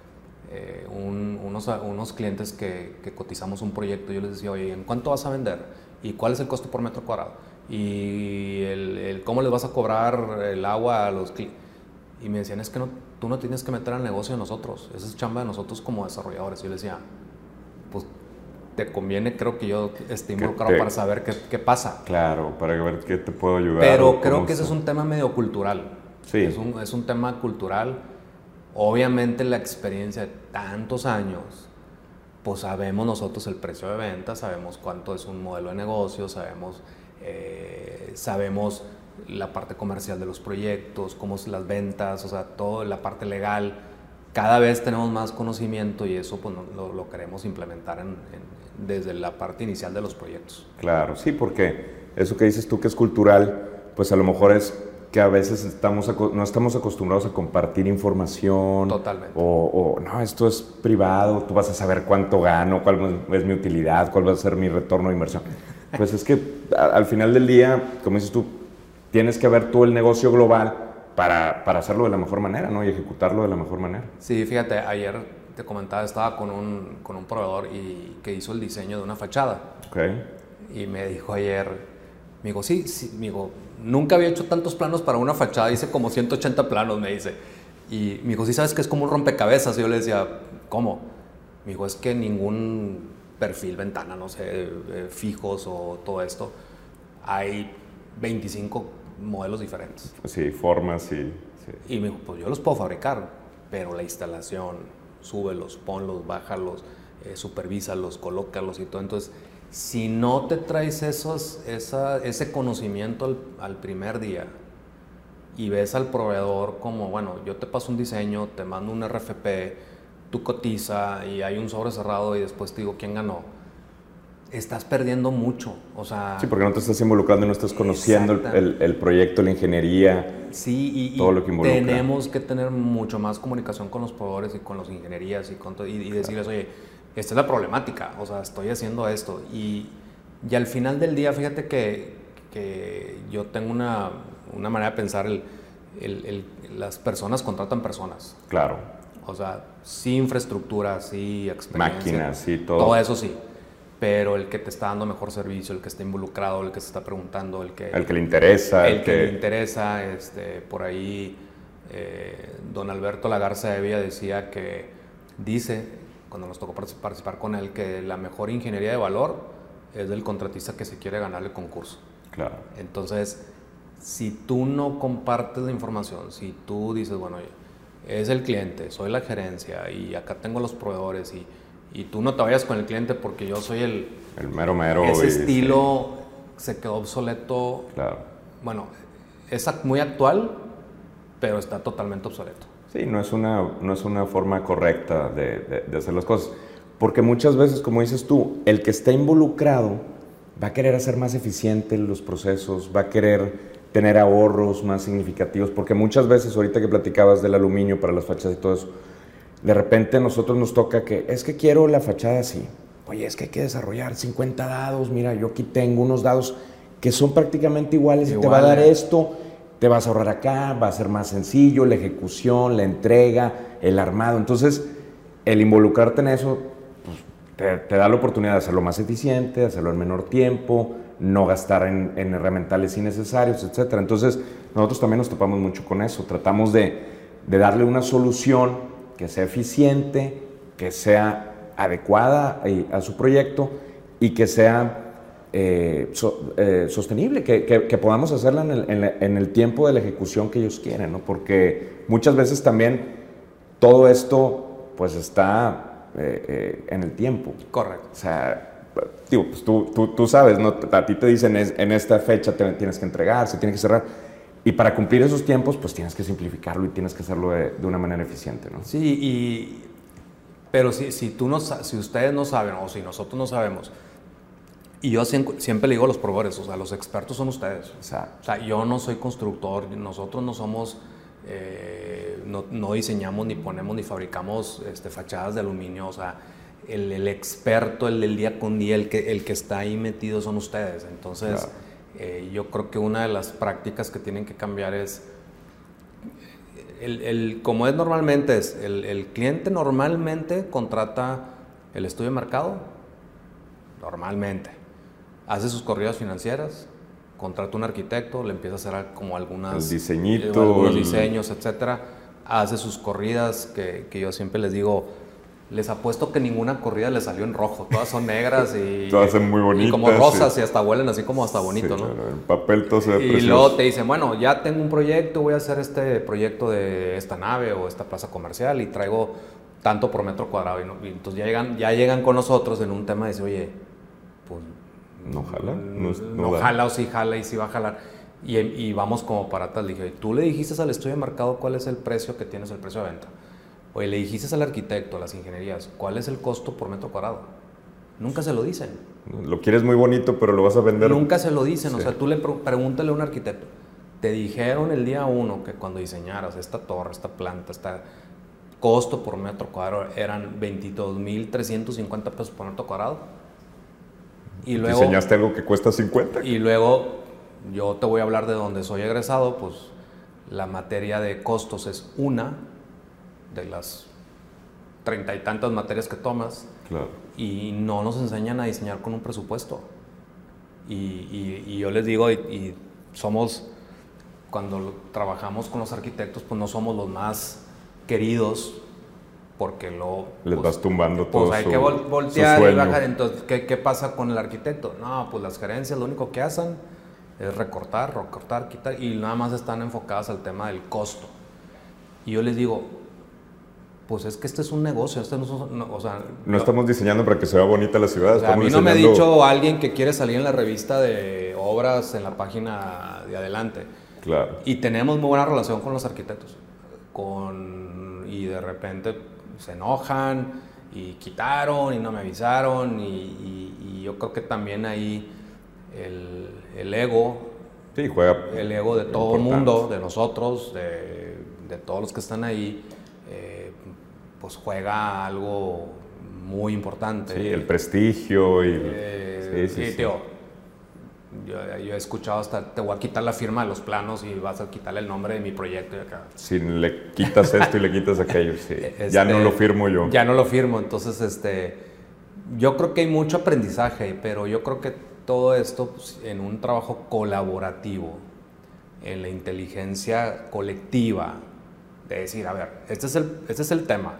eh, unos, unos clientes que, que, cotizamos un proyecto, yo les decía, oye, ¿en cuánto vas a vender? ¿Y cuál es el costo por metro cuadrado? ¿Y el, cómo les vas a cobrar el agua a los clientes? Y me decían, es que no, tú no tienes que meter al negocio de nosotros, esa es chamba de nosotros como desarrolladores. Y yo les decía, pues te conviene, creo que yo esté involucrado para saber qué, qué, pasa. Claro, para ver qué te puedo ayudar. Pero creo que ese es un tema medio cultural. Sí. Es un, es un tema cultural. Obviamente la experiencia de tantos años, pues sabemos nosotros el precio de venta, sabemos cuánto es un modelo de negocio, sabemos, eh, sabemos la parte comercial de los proyectos, cómo son las ventas, o sea, toda la parte legal. Cada vez tenemos más conocimiento y eso pues, lo, queremos implementar desde la parte inicial de los proyectos. Claro, sí, porque eso que dices tú que es cultural, pues a lo mejor es que a veces estamos, no estamos acostumbrados a compartir información. Totalmente. O, o, no, esto es privado, tú vas a saber cuánto gano, cuál es mi utilidad, cuál va a ser mi retorno de inversión. Pues es que al final del día, como dices tú, tienes que ver tú el negocio global para, para, hacerlo de la mejor manera, ¿no? Y ejecutarlo de la mejor manera. Sí, fíjate, ayer te comentaba, estaba con un, con un proveedor y que hizo el diseño de una fachada. Ok. Y me dijo ayer, me dijo, sí, sí, me dijo, nunca había hecho tantos planos para una fachada, hice como 180 planos, me dice. Y me dijo, sí, sabes que es como un rompecabezas. Y yo le decía, ¿cómo? Me dijo, es que ningún perfil, ventana, no sé, eh, fijos o todo esto, hay 25 modelos diferentes. Sí, formas y... Y me dijo, pues yo los puedo fabricar, pero la instalación, súbelos, ponlos, bájalos, eh, supervísalos, colócalos y todo. Entonces, si no te traes esos, esa, ese conocimiento al, al, primer día y ves al proveedor como, bueno, yo te paso un diseño, te mando un RFP, tú cotiza y hay un sobre cerrado y después te digo quién ganó, estás perdiendo mucho. O sea, sí, porque no te estás involucrando, no estás conociendo el, el, proyecto, la ingeniería. Sí, y, todo lo que involucra. tenemos que tener mucho más comunicación con los proveedores y con las ingenierías y, con y, y decirles, oye, esta es la problemática, o sea, estoy haciendo esto. Y, y al final del día, fíjate que, que yo tengo una, una, manera de pensar, el, el, las personas contratan personas. Claro. O sea, sí infraestructura, sí experiencia. Máquinas, sí, todo. Todo eso sí. Pero el que te está dando mejor servicio, el que está involucrado, el que se está preguntando, el que... El que le interesa. El, que... le interesa, este, por ahí eh, don Alberto Lagarza de Villa decía que dice cuando nos tocó participar con él, que la mejor ingeniería de valor es del contratista que se quiere ganar el concurso. Claro. Entonces, si tú no compartes la información, si tú dices, bueno, es el cliente, soy la gerencia y acá tengo los proveedores y, y tú no te vayas con el cliente porque yo soy el... El mero mero. Ese estilo se quedó obsoleto. Claro. Bueno, es muy actual, pero está totalmente obsoleto. Sí, no es una, no es una forma correcta de, de, hacer las cosas. Porque muchas veces, como dices tú, el que está involucrado va a querer hacer más eficiente los procesos, va a querer tener ahorros más significativos, porque muchas veces, ahorita que platicabas del aluminio para las fachadas y todo eso, de repente a nosotros nos toca que es que quiero la fachada así. Oye, es que hay que desarrollar 50 dados. Mira, yo aquí tengo unos dados que son prácticamente iguales y te va a dar esto te vas a ahorrar acá, va a ser más sencillo la ejecución, la entrega, el armado. Entonces, el involucrarte en eso pues, te, da la oportunidad de hacerlo más eficiente, de hacerlo en menor tiempo, no gastar en, herramientales innecesarios, etc. Entonces, nosotros también nos topamos mucho con eso. Tratamos de, darle una solución que sea eficiente, que sea adecuada a su proyecto y que sea eh, eh, sostenible, que, que, podamos hacerla en el, en, el, tiempo de la ejecución que ellos quieren, ¿no? porque muchas veces también todo esto pues está eh, en el tiempo. Correcto. O sea, digo, pues tú, tú, tú, sabes, ¿no? a ti te dicen en esta fecha te, tienes que entregar, se tiene que cerrar. Y para cumplir esos tiempos, pues tienes que simplificarlo y tienes que hacerlo de, de una manera eficiente, ¿no? Sí, y, pero si, si, tú no, si ustedes no saben o si nosotros no sabemos, y yo siempre, le digo a los proveedores, o sea, los expertos son ustedes. O sea, yo no soy constructor, nosotros no somos, eh, no, diseñamos, ni ponemos, ni fabricamos este, fachadas de aluminio. O sea, el, experto, el del día con día, el que, el que está ahí metido son ustedes. Entonces, eh, yo creo que una de las prácticas que tienen que cambiar es el, el, como es normalmente, es el, el, cliente normalmente contrata el estudio de mercado, normalmente. Hace sus corridas financieras, contrata un arquitecto, le empieza a hacer como algunas... diseñito. algunos diseños, etcétera. Hace sus corridas, que, que yo siempre les digo, les apuesto que ninguna corrida le salió en rojo. Todas son negras y. <laughs> Todas son muy bonitas. Y como rosas y hasta huelen así como hasta bonito, ¿no? En papel todo se ve Y luego te dicen, bueno, ya tengo un proyecto, voy a hacer este proyecto de esta nave o esta plaza comercial y traigo tanto por metro cuadrado. Y, entonces ya llegan, ya llegan con nosotros en un tema de decir, oye, pues. No jala. No, jala o sí jala y sí va a jalar. Y, y vamos como para. Le dije, tú le dijiste al estudio de mercado cuál es el precio que tienes, el precio de venta. Oye, le dijiste al arquitecto, a las ingenierías, ¿cuál es el costo por metro cuadrado? Nunca se lo dicen. Lo quieres muy bonito, pero lo vas a vender. Nunca se lo dicen. O sea, tú le pregúntale a un arquitecto. Te dijeron el día uno que cuando diseñaras esta torre, esta planta, este costo por metro cuadrado eran 22.350 pesos por metro cuadrado. Y luego, ¿Diseñaste algo que cuesta 50? Y luego yo te voy a hablar de donde soy egresado, pues la materia de costos es una de las treinta y tantas materias que tomas. Y no nos enseñan a diseñar con un presupuesto. Y, yo les digo, y, somos, cuando trabajamos con los arquitectos, pues no somos los más queridos porque lo... Les pues, vas tumbando pues todo hay que voltear y bajar. Entonces, ¿qué, ¿qué, pasa con el arquitecto? No, pues las gerencias lo único que hacen es recortar, recortar, quitar y nada más están enfocadas al tema del costo. Y yo les digo, pues es que este es un negocio, este no, o sea, no estamos diseñando para que se vea bonita la ciudad. a mí no me ha dicho alguien que quiere salir en la revista de obras en la página de adelante. Claro. Y tenemos muy buena relación con los arquitectos. Con, y de repente se enojan y quitaron y no me avisaron. Y, yo creo que también ahí el, el, ego. Sí, juega. El ego de todo el mundo, de nosotros, de, de todos los que están ahí pues juega algo muy importante. Sí, el prestigio y... Eh, sí, sí, Tío, yo, he escuchado hasta, te voy a quitar la firma de los planos y vas a quitarle el nombre de mi proyecto y acá. Si le quitas esto y le quitas aquello, sí. <laughs> ya no lo firmo yo. Ya no lo firmo, entonces, este, yo creo que hay mucho aprendizaje, pero yo creo que todo esto pues, en un trabajo colaborativo, en la inteligencia colectiva, de decir, a ver, este es el, este es el tema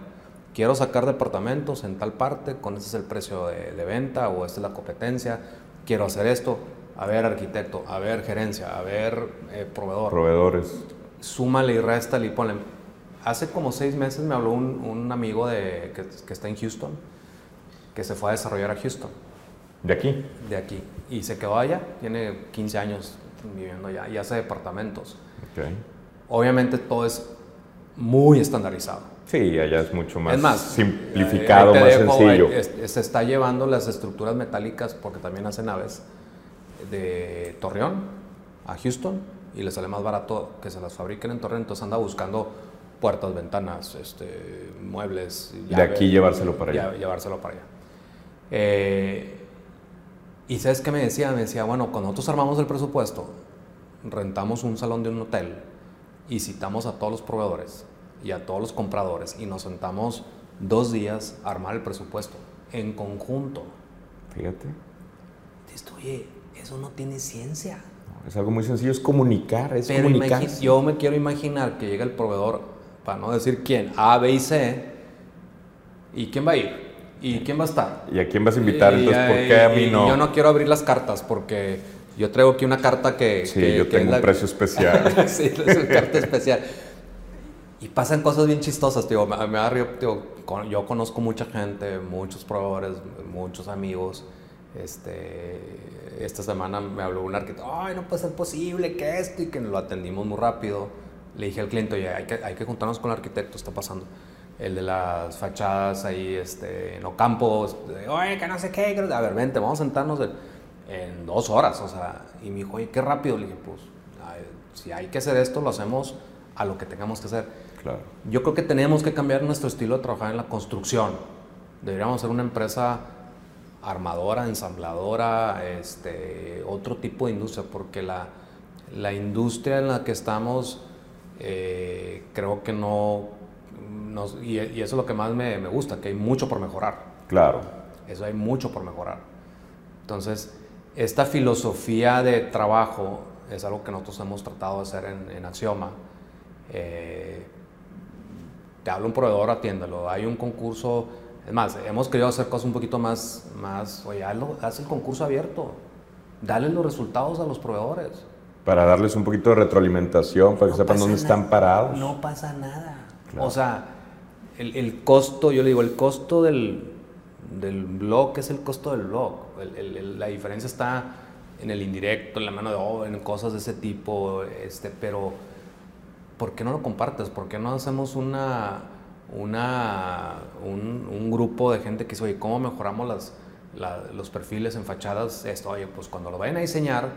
quiero sacar departamentos en tal parte, con ese es el precio de, venta o esta es la competencia, quiero hacer esto, a ver arquitecto, a ver gerencia, a ver eh, proveedor. Proveedores. Súmale y réstale y ponle. Hace como seis meses me habló un, amigo de, que, está en Houston, que se fue a desarrollar a Houston. ¿De aquí? De aquí. Y se quedó allá, tiene 15 años viviendo allá y hace departamentos. Okay. Obviamente todo es muy estandarizado Sí, allá es mucho más, simplificado, más sencillo. se está llevando las estructuras metálicas, porque también hacen naves, de Torreón a Houston y les sale más barato que se las fabriquen en Torreón, entonces anda buscando puertas, ventanas, este, muebles. de aquí llevárselo para allá. Llevárselo para allá. Eh, y sabes qué me decía, me decía, bueno, cuando nosotros armamos el presupuesto, rentamos un salón de un hotel y citamos a todos los proveedores y a todos los compradores y nos sentamos dos días a armar el presupuesto en conjunto. Fíjate. Esto, oye, eso no tiene ciencia. es algo muy sencillo, es comunicar, es comunicar. Yo me quiero imaginar que llega el proveedor, para no decir quién, A, B y C, ¿y quién va a ir? ¿Y quién va a estar? ¿Y a quién vas a invitar? Entonces, ¿por qué a mí no? Yo no quiero abrir las cartas porque yo traigo aquí una carta que... Sí, yo tengo un precio especial. <laughs> sí, es una carta especial. Y pasan cosas bien chistosas, tío. Me, me da yo conozco mucha gente, muchos proveedores, muchos amigos. Este, esta semana me habló un arquitecto, ay, no puede ser posible que esto, y que lo atendimos muy rápido. Le dije al cliente, oye, hay que, hay que juntarnos con el arquitecto, está pasando. El de las fachadas ahí este, en Ocampo, oye, que no sé qué, a ver, vente, vamos a sentarnos en, dos horas, o sea, y me dijo, oye, qué rápido. Le dije, pues, si hay que hacer esto, lo hacemos a lo que tengamos que hacer. Yo creo que tenemos que cambiar nuestro estilo de trabajar en la construcción. Deberíamos ser una empresa armadora, ensambladora, este, otro tipo de industria, porque la, la industria en la que estamos eh, creo que no, y, eso es lo que más me, me, gusta, que hay mucho por mejorar. Claro. Eso hay mucho por mejorar. Entonces, esta filosofía de trabajo es algo que nosotros hemos tratado de hacer en, en Axioma. Eh, te habla un proveedor, atiéndelo. Hay un concurso, es más, hemos querido hacer cosas un poquito más, más oye, haz el concurso abierto, dale los resultados a los proveedores. Para darles un poquito de retroalimentación, para que sepan dónde están parados. No pasa nada. O sea, el, el, costo, yo le digo, el costo del, del blog es el costo del blog. la diferencia está en el indirecto, en la mano de obra, en cosas de ese tipo, este, pero ¿por qué no lo compartes? ¿Por qué no hacemos una, una, un, grupo de gente que dice, oye, ¿cómo mejoramos las, los perfiles en fachadas? Esto, oye, pues cuando lo vayan a diseñar,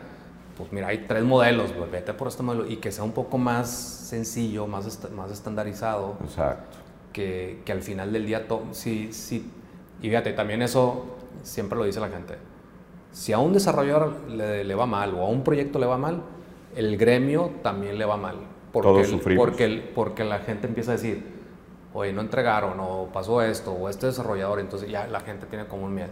pues mira, hay tres modelos, pues vete por este modelo y que sea un poco más sencillo, más, más estandarizado. Exacto. Que, que al final del día, si, si, y fíjate, también eso siempre lo dice la gente. Si a un desarrollador le, le va mal o a un proyecto le va mal, el gremio también le va mal porque, Todos sufrimos. Porque, porque la gente empieza a decir, oye, no entregaron, o pasó esto, o este desarrollador, entonces ya la gente tiene como un miedo.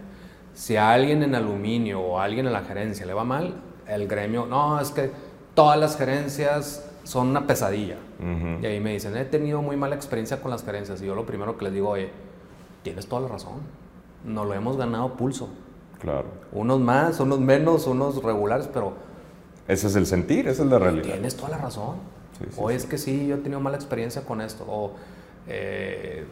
Si a alguien en aluminio o a alguien en la gerencia le va mal, el gremio, no, es que todas las gerencias son una pesadilla. Y ahí me dicen, he tenido muy mala experiencia con las gerencias. Y yo lo primero que les digo, oye, tienes toda la razón. No lo hemos ganado pulso. Claro. Unos más, unos menos, unos regulares, pero... Ese es el sentir, esa es la realidad. Tienes toda la razón o es que sí, yo he tenido mala experiencia con esto, o eh,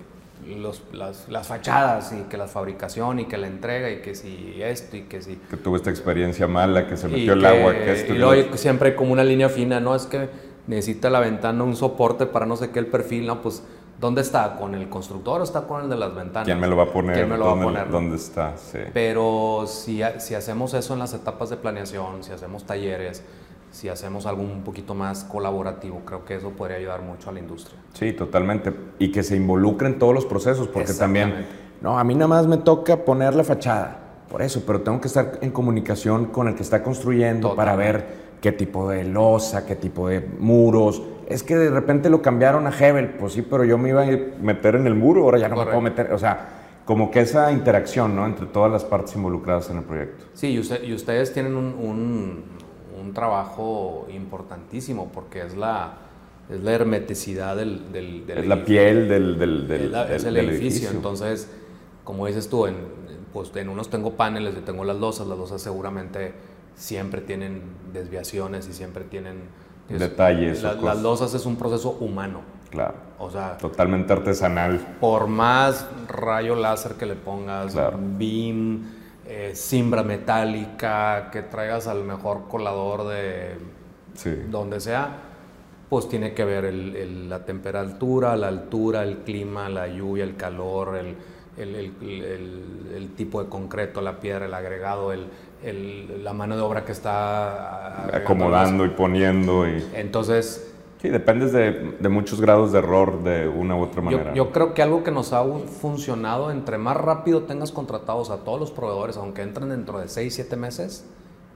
las, fachadas y que la fabricación y que la entrega y que si esto y que si... Que tuve esta experiencia mala, que se metió el agua, que esto... Y luego siempre hay como una línea fina, ¿no? Es que necesita la ventana un soporte para no sé qué el perfil, ¿no? Pues... ¿Dónde está? ¿Con el constructor o está con el de las ventanas? ¿Quién me lo va a poner? ¿Quién me lo ¿Dónde, va a poner? ¿Dónde está? Sí. Pero si, si hacemos eso en las etapas de planeación, si hacemos talleres, si hacemos algo un poquito más colaborativo, creo que eso podría ayudar mucho a la industria. Sí, totalmente. Y que se involucren todos los procesos, porque también, no, a mí nada más me toca poner la fachada, por eso, pero tengo que estar en comunicación con el que está construyendo para ver qué tipo de losa, qué tipo de muros. Es que de repente lo cambiaron a Hebel, pues sí, pero yo me iba a meter en el muro, ahora ya no me puedo meter, o sea, como que esa interacción, ¿no? Entre todas las partes involucradas en el proyecto. Sí, y, usted, y ustedes tienen un un trabajo importantísimo porque es la, es la hermeticidad del, del, Es la piel del, del, del, es el edificio. Entonces, como dices tú, en, pues en unos tengo paneles, yo tengo las losas, las losas seguramente siempre tienen desviaciones y siempre tienen... Detalles. las losas es un proceso humano. Claro. O sea... Totalmente artesanal. Por más rayo láser que le pongas, beam eh, simbra metálica, que traigas al mejor colador de donde sea, pues tiene que ver la temperatura, la altura, el clima, la lluvia, el calor, el, el, tipo de concreto, la piedra, el agregado, la mano de obra que está acomodando y poniendo. Y... Entonces, Sí, dependes de, de, muchos grados de error de una u otra manera. Yo, creo que algo que nos ha funcionado, entre más rápido tengas contratados a todos los proveedores, aunque entren dentro de 6, 7 meses,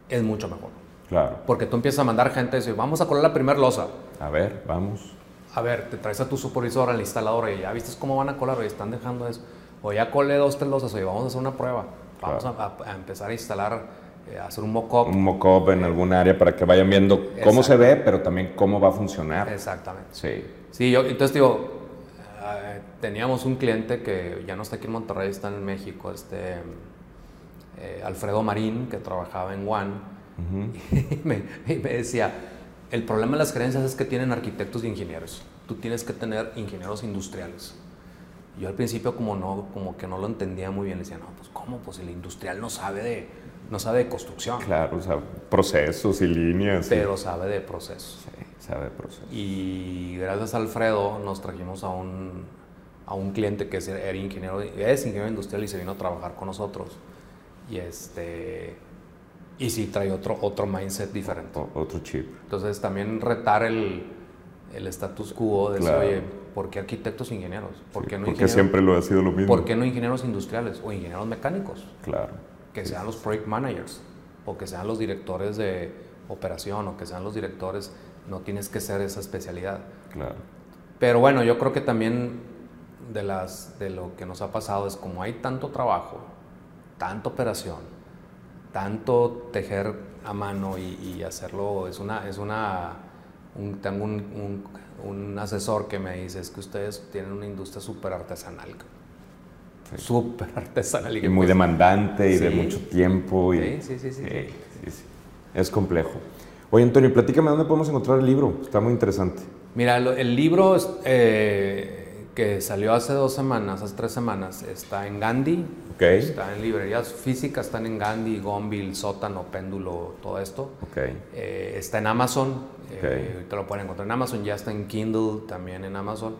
es mucho mejor. Claro. Porque tú empiezas a mandar gente y dices, vamos a colar la primera losa. A ver, vamos. A ver, te traes a tu supervisor, al instalador, y ya viste cómo van a colar, y están dejando eso. O ya colé dos, tres losas, oye, vamos a hacer una prueba. Vamos a empezar a instalar hacer un mock-up. Un mock-up en algún área para que vayan viendo cómo se ve, pero también cómo va a funcionar. Exactamente. Sí. Sí, yo, entonces digo, eh, teníamos un cliente que ya no está aquí en Monterrey, está en México, este eh, Alfredo Marín, que trabajaba en One, <laughs> y, me, y, me, decía, el problema de las gerencias es que tienen arquitectos y ingenieros. Tú tienes que tener ingenieros industriales. Yo al principio como, no, como que no lo entendía muy bien, le decía, no, pues ¿cómo? Pues el industrial no sabe de no sabe de construcción. Claro, o sea, procesos y líneas. Pero sabe de procesos. Sí, sabe de procesos. Y gracias a Alfredo nos trajimos a un, a un cliente que era ingeniero, es ingeniero industrial y se vino a trabajar con nosotros. Y este... Y sí, trae otro, otro mindset diferente. otro chip. Entonces también retar el, el status quo de decir, oye, ¿por qué arquitectos ingenieros? ¿Por qué no porque siempre lo ha sido lo mismo. ¿Por qué no ingenieros industriales o ingenieros mecánicos? Claro que sean los project managers o que sean los directores de operación o que sean los directores no tienes que ser esa especialidad. Claro. Pero bueno, yo creo que también de, las, de lo que nos ha pasado es como hay tanto trabajo, tanta operación, tanto tejer a mano y, hacerlo, es una, es una, tengo un, un, asesor que me dice, es que ustedes tienen una industria súper artesanal. Súper <laughs> artesanal. Y, muy pues, demandante y de mucho tiempo. Y, sí, sí, sí, Es complejo. Oye, Antonio, platícame dónde podemos encontrar el libro. Está muy interesante. Mira, el libro eh, que salió hace dos semanas, hace tres semanas, está en Gandhi. Okay. Está en librerías físicas, están en Gandhi, Gombil, Sótano, Péndulo, todo esto. Okay. Eh, está en Amazon. Eh, ahorita lo pueden encontrar en Amazon. Ya está en Kindle, también en Amazon.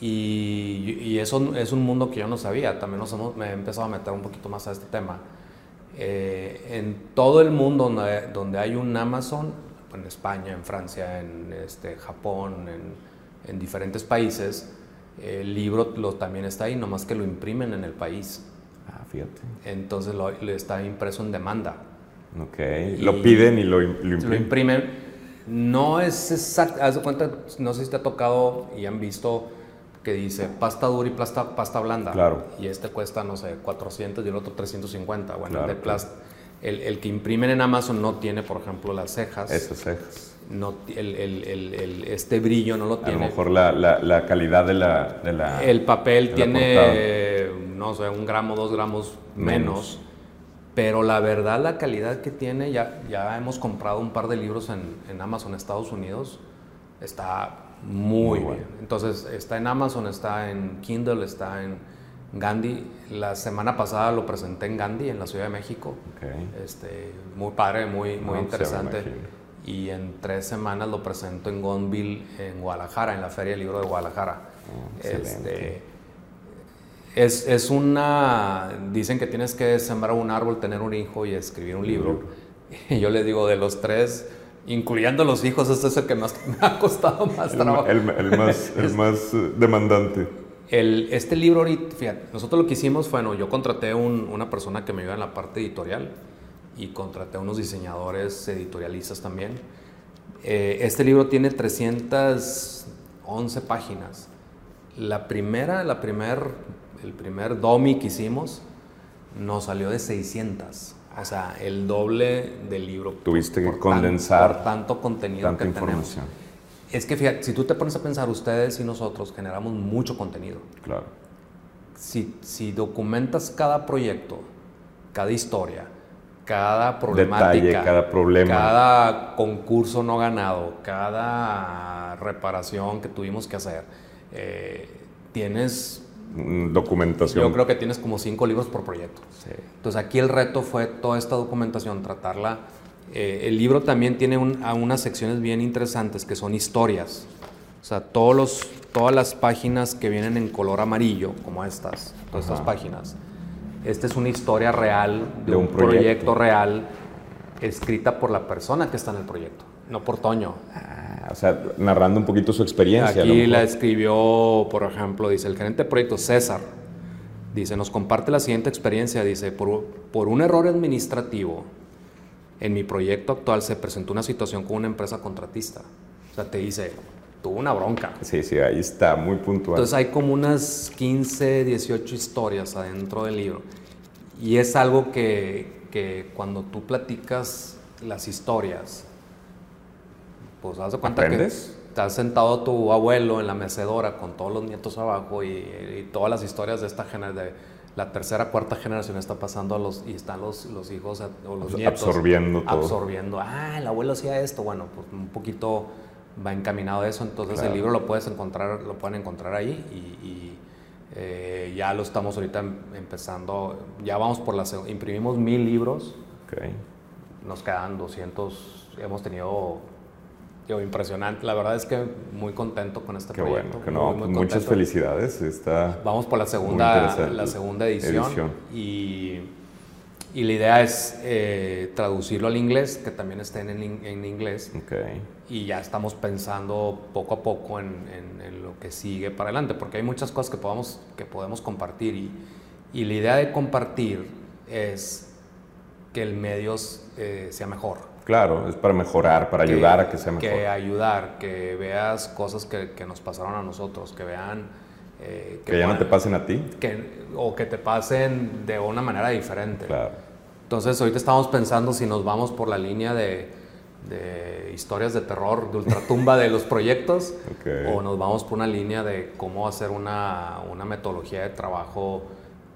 Y, eso es un mundo que yo no sabía. También nos me he empezado a meter un poquito más a este tema. en todo el mundo donde, donde hay un Amazon, en España, en Francia, en este, Japón, en, diferentes países, el libro lo, también está ahí, nomás que lo imprimen en el país. Ah, fíjate. Entonces lo, está impreso en demanda. Ok, lo piden y lo, imprimen. Lo imprimen. No es exacto, haz de cuenta, no sé si te ha tocado y han visto que dice pasta dura y pasta, pasta blanda. Claro. Y este cuesta, no sé, 400 y el otro 350. Bueno, el de plástico el, que imprimen en Amazon no tiene, por ejemplo, las cejas. Esas cejas. No, el, este brillo no lo tiene. A lo mejor la, calidad de la, El papel tiene, no sé, un gramo, dos gramos menos. Pero la verdad, la calidad que tiene, ya, ya hemos comprado un par de libros en, Amazon Estados Unidos, está muy, bien. Entonces, está en Amazon, está en Kindle, está en Gandhi, la semana pasada lo presenté en Gandhi, en la Ciudad de México. Este, muy padre, muy, muy interesante. Y en tres semanas lo presento en Gonville, en Guadalajara, en la Feria del Libro de Guadalajara. Oh, este, es, es, una. Dicen que tienes que sembrar un árbol, tener un hijo y escribir un libro. Y <laughs> yo le digo, de los tres, incluyendo los hijos, este es el que más <laughs> me ha costado más trabajo. El, más, <laughs> el más eh, demandante este libro, fíjate, nosotros lo que hicimos fue, bueno, yo contraté una persona que me ayuda en la parte editorial y contraté unos diseñadores editorialistas también. Eh, este libro tiene 311 páginas. La primera, la primer, el primer DOMI que hicimos nos salió de 600. O sea, el doble del libro. Tuviste que condensar. por tanto contenido que información. tenemos. Es que fíjate, si tú te pones a pensar, ustedes y nosotros generamos mucho contenido. Claro. Si, si documentas cada proyecto, cada historia, cada problemática, cada problema, cada concurso no ganado, cada reparación que tuvimos que hacer, eh, tienes documentación. Yo creo que tienes como cinco libros por proyecto. Entonces aquí el reto fue toda esta documentación, tratarla eh, el libro también tiene unas secciones bien interesantes que son historias. O sea, todos los, todas las páginas que vienen en color amarillo, como estas, todas estas páginas. Esta es una historia real de, un, proyecto. real escrita por la persona que está en el proyecto, no por Toño. Ah, o sea, narrando un poquito su experiencia. Aquí la escribió, por ejemplo, dice el gerente de proyecto César. Dice, nos comparte la siguiente experiencia. Dice, por, por un error administrativo en mi proyecto actual se presentó una situación con una empresa contratista. O sea, te dice, tuvo una bronca. Sí, sí, ahí está, muy puntual. Entonces hay como unas 15, 18 historias adentro del libro. Y es algo que, que cuando tú platicas las historias, pues haz de cuenta ¿Aprendes? que estás sentado tu abuelo en la mecedora con todos los nietos abajo y, y todas las historias de esta generación la tercera, cuarta generación está pasando a los, y están los, los hijos o los nietos. Absorbiendo todo. Absorbiendo. Ah, el abuelo hacía esto. Bueno, pues un poquito va encaminado a eso. Entonces el libro lo puedes encontrar, lo pueden encontrar ahí y, eh, ya lo estamos ahorita em, empezando. Ya vamos por la imprimimos mil libros. Okay. Nos quedan 200. Hemos tenido impresionante. La verdad es que muy contento con este proyecto. Bueno, que muchas felicidades. Está Vamos por la segunda, la segunda edición, Y, y, la idea es eh, traducirlo al inglés, que también esté en, en inglés. Okay. Y ya estamos pensando poco a poco en, en, lo que sigue para adelante, porque hay muchas cosas que podemos, que podemos compartir. Y, y la idea de compartir es que el medio eh, sea mejor Claro, es para mejorar, para ayudar a que sea mejor. Que ayudar, que veas cosas que, que nos pasaron a nosotros, que vean... Eh, que, ya no te pasen a ti. Que, o que te pasen de una manera diferente. Claro. Entonces ahorita estamos pensando si nos vamos por la línea de, de historias de terror, de ultratumba de los proyectos, <laughs> o nos vamos por una línea de cómo hacer una, una metodología de trabajo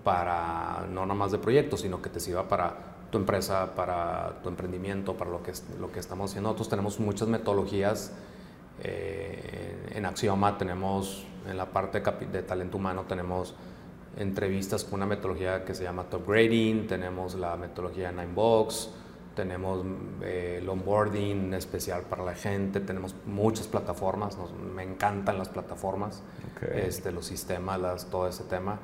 para no nada más de proyectos, sino que te sirva para tu empresa, para tu emprendimiento, para lo que, lo que estamos haciendo. Nosotros tenemos muchas metodologías. Eh, en Axioma tenemos, en la parte de talento humano, tenemos entrevistas con una metodología que se llama Top Grading, tenemos la metodología Ninebox, tenemos eh, el onboarding especial para la gente, tenemos muchas plataformas, me encantan las plataformas, este, los sistemas, las, todo ese tema.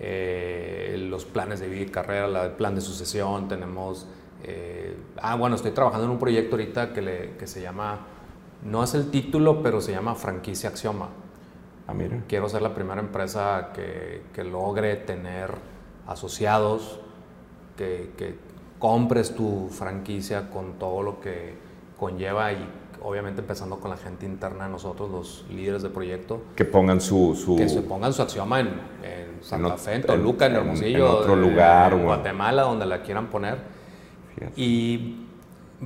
Eh, los planes de vida y carrera, el plan de sucesión, tenemos... Eh, ah, bueno, estoy trabajando en un proyecto ahorita que, le, que se llama, no es el título, pero se llama Franquicia Axioma. Ah, mira. Quiero ser la primera empresa que, que logre tener asociados, que, que, compres tu franquicia con todo lo que conlleva y obviamente empezando con la gente interna de nosotros, los líderes de proyecto. Que pongan su... su... Que se pongan su axioma en Santa Fe, en Toluca, en, Hermosillo, en otro lugar, en Guatemala, donde la quieran poner. Y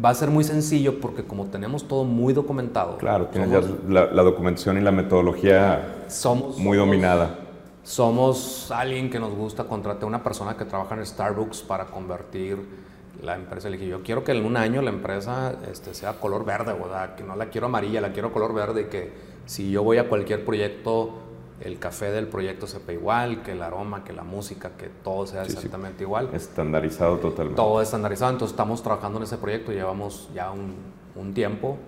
va a ser muy sencillo porque como tenemos todo muy documentado. Claro, tienes ya la, documentación y la metodología somos, muy dominada. Somos alguien que nos gusta contratar a una persona que trabaja en Starbucks para convertir la empresa. Le dije, yo quiero que en un año la empresa este, sea color verde, ¿verdad? que no la quiero amarilla, la quiero color verde que si yo voy a cualquier proyecto el café del proyecto sepa igual, que el aroma, que la música, que todo sea exactamente igual. Estandarizado totalmente. Todo estandarizado, entonces estamos trabajando en ese proyecto, llevamos ya un, un tiempo,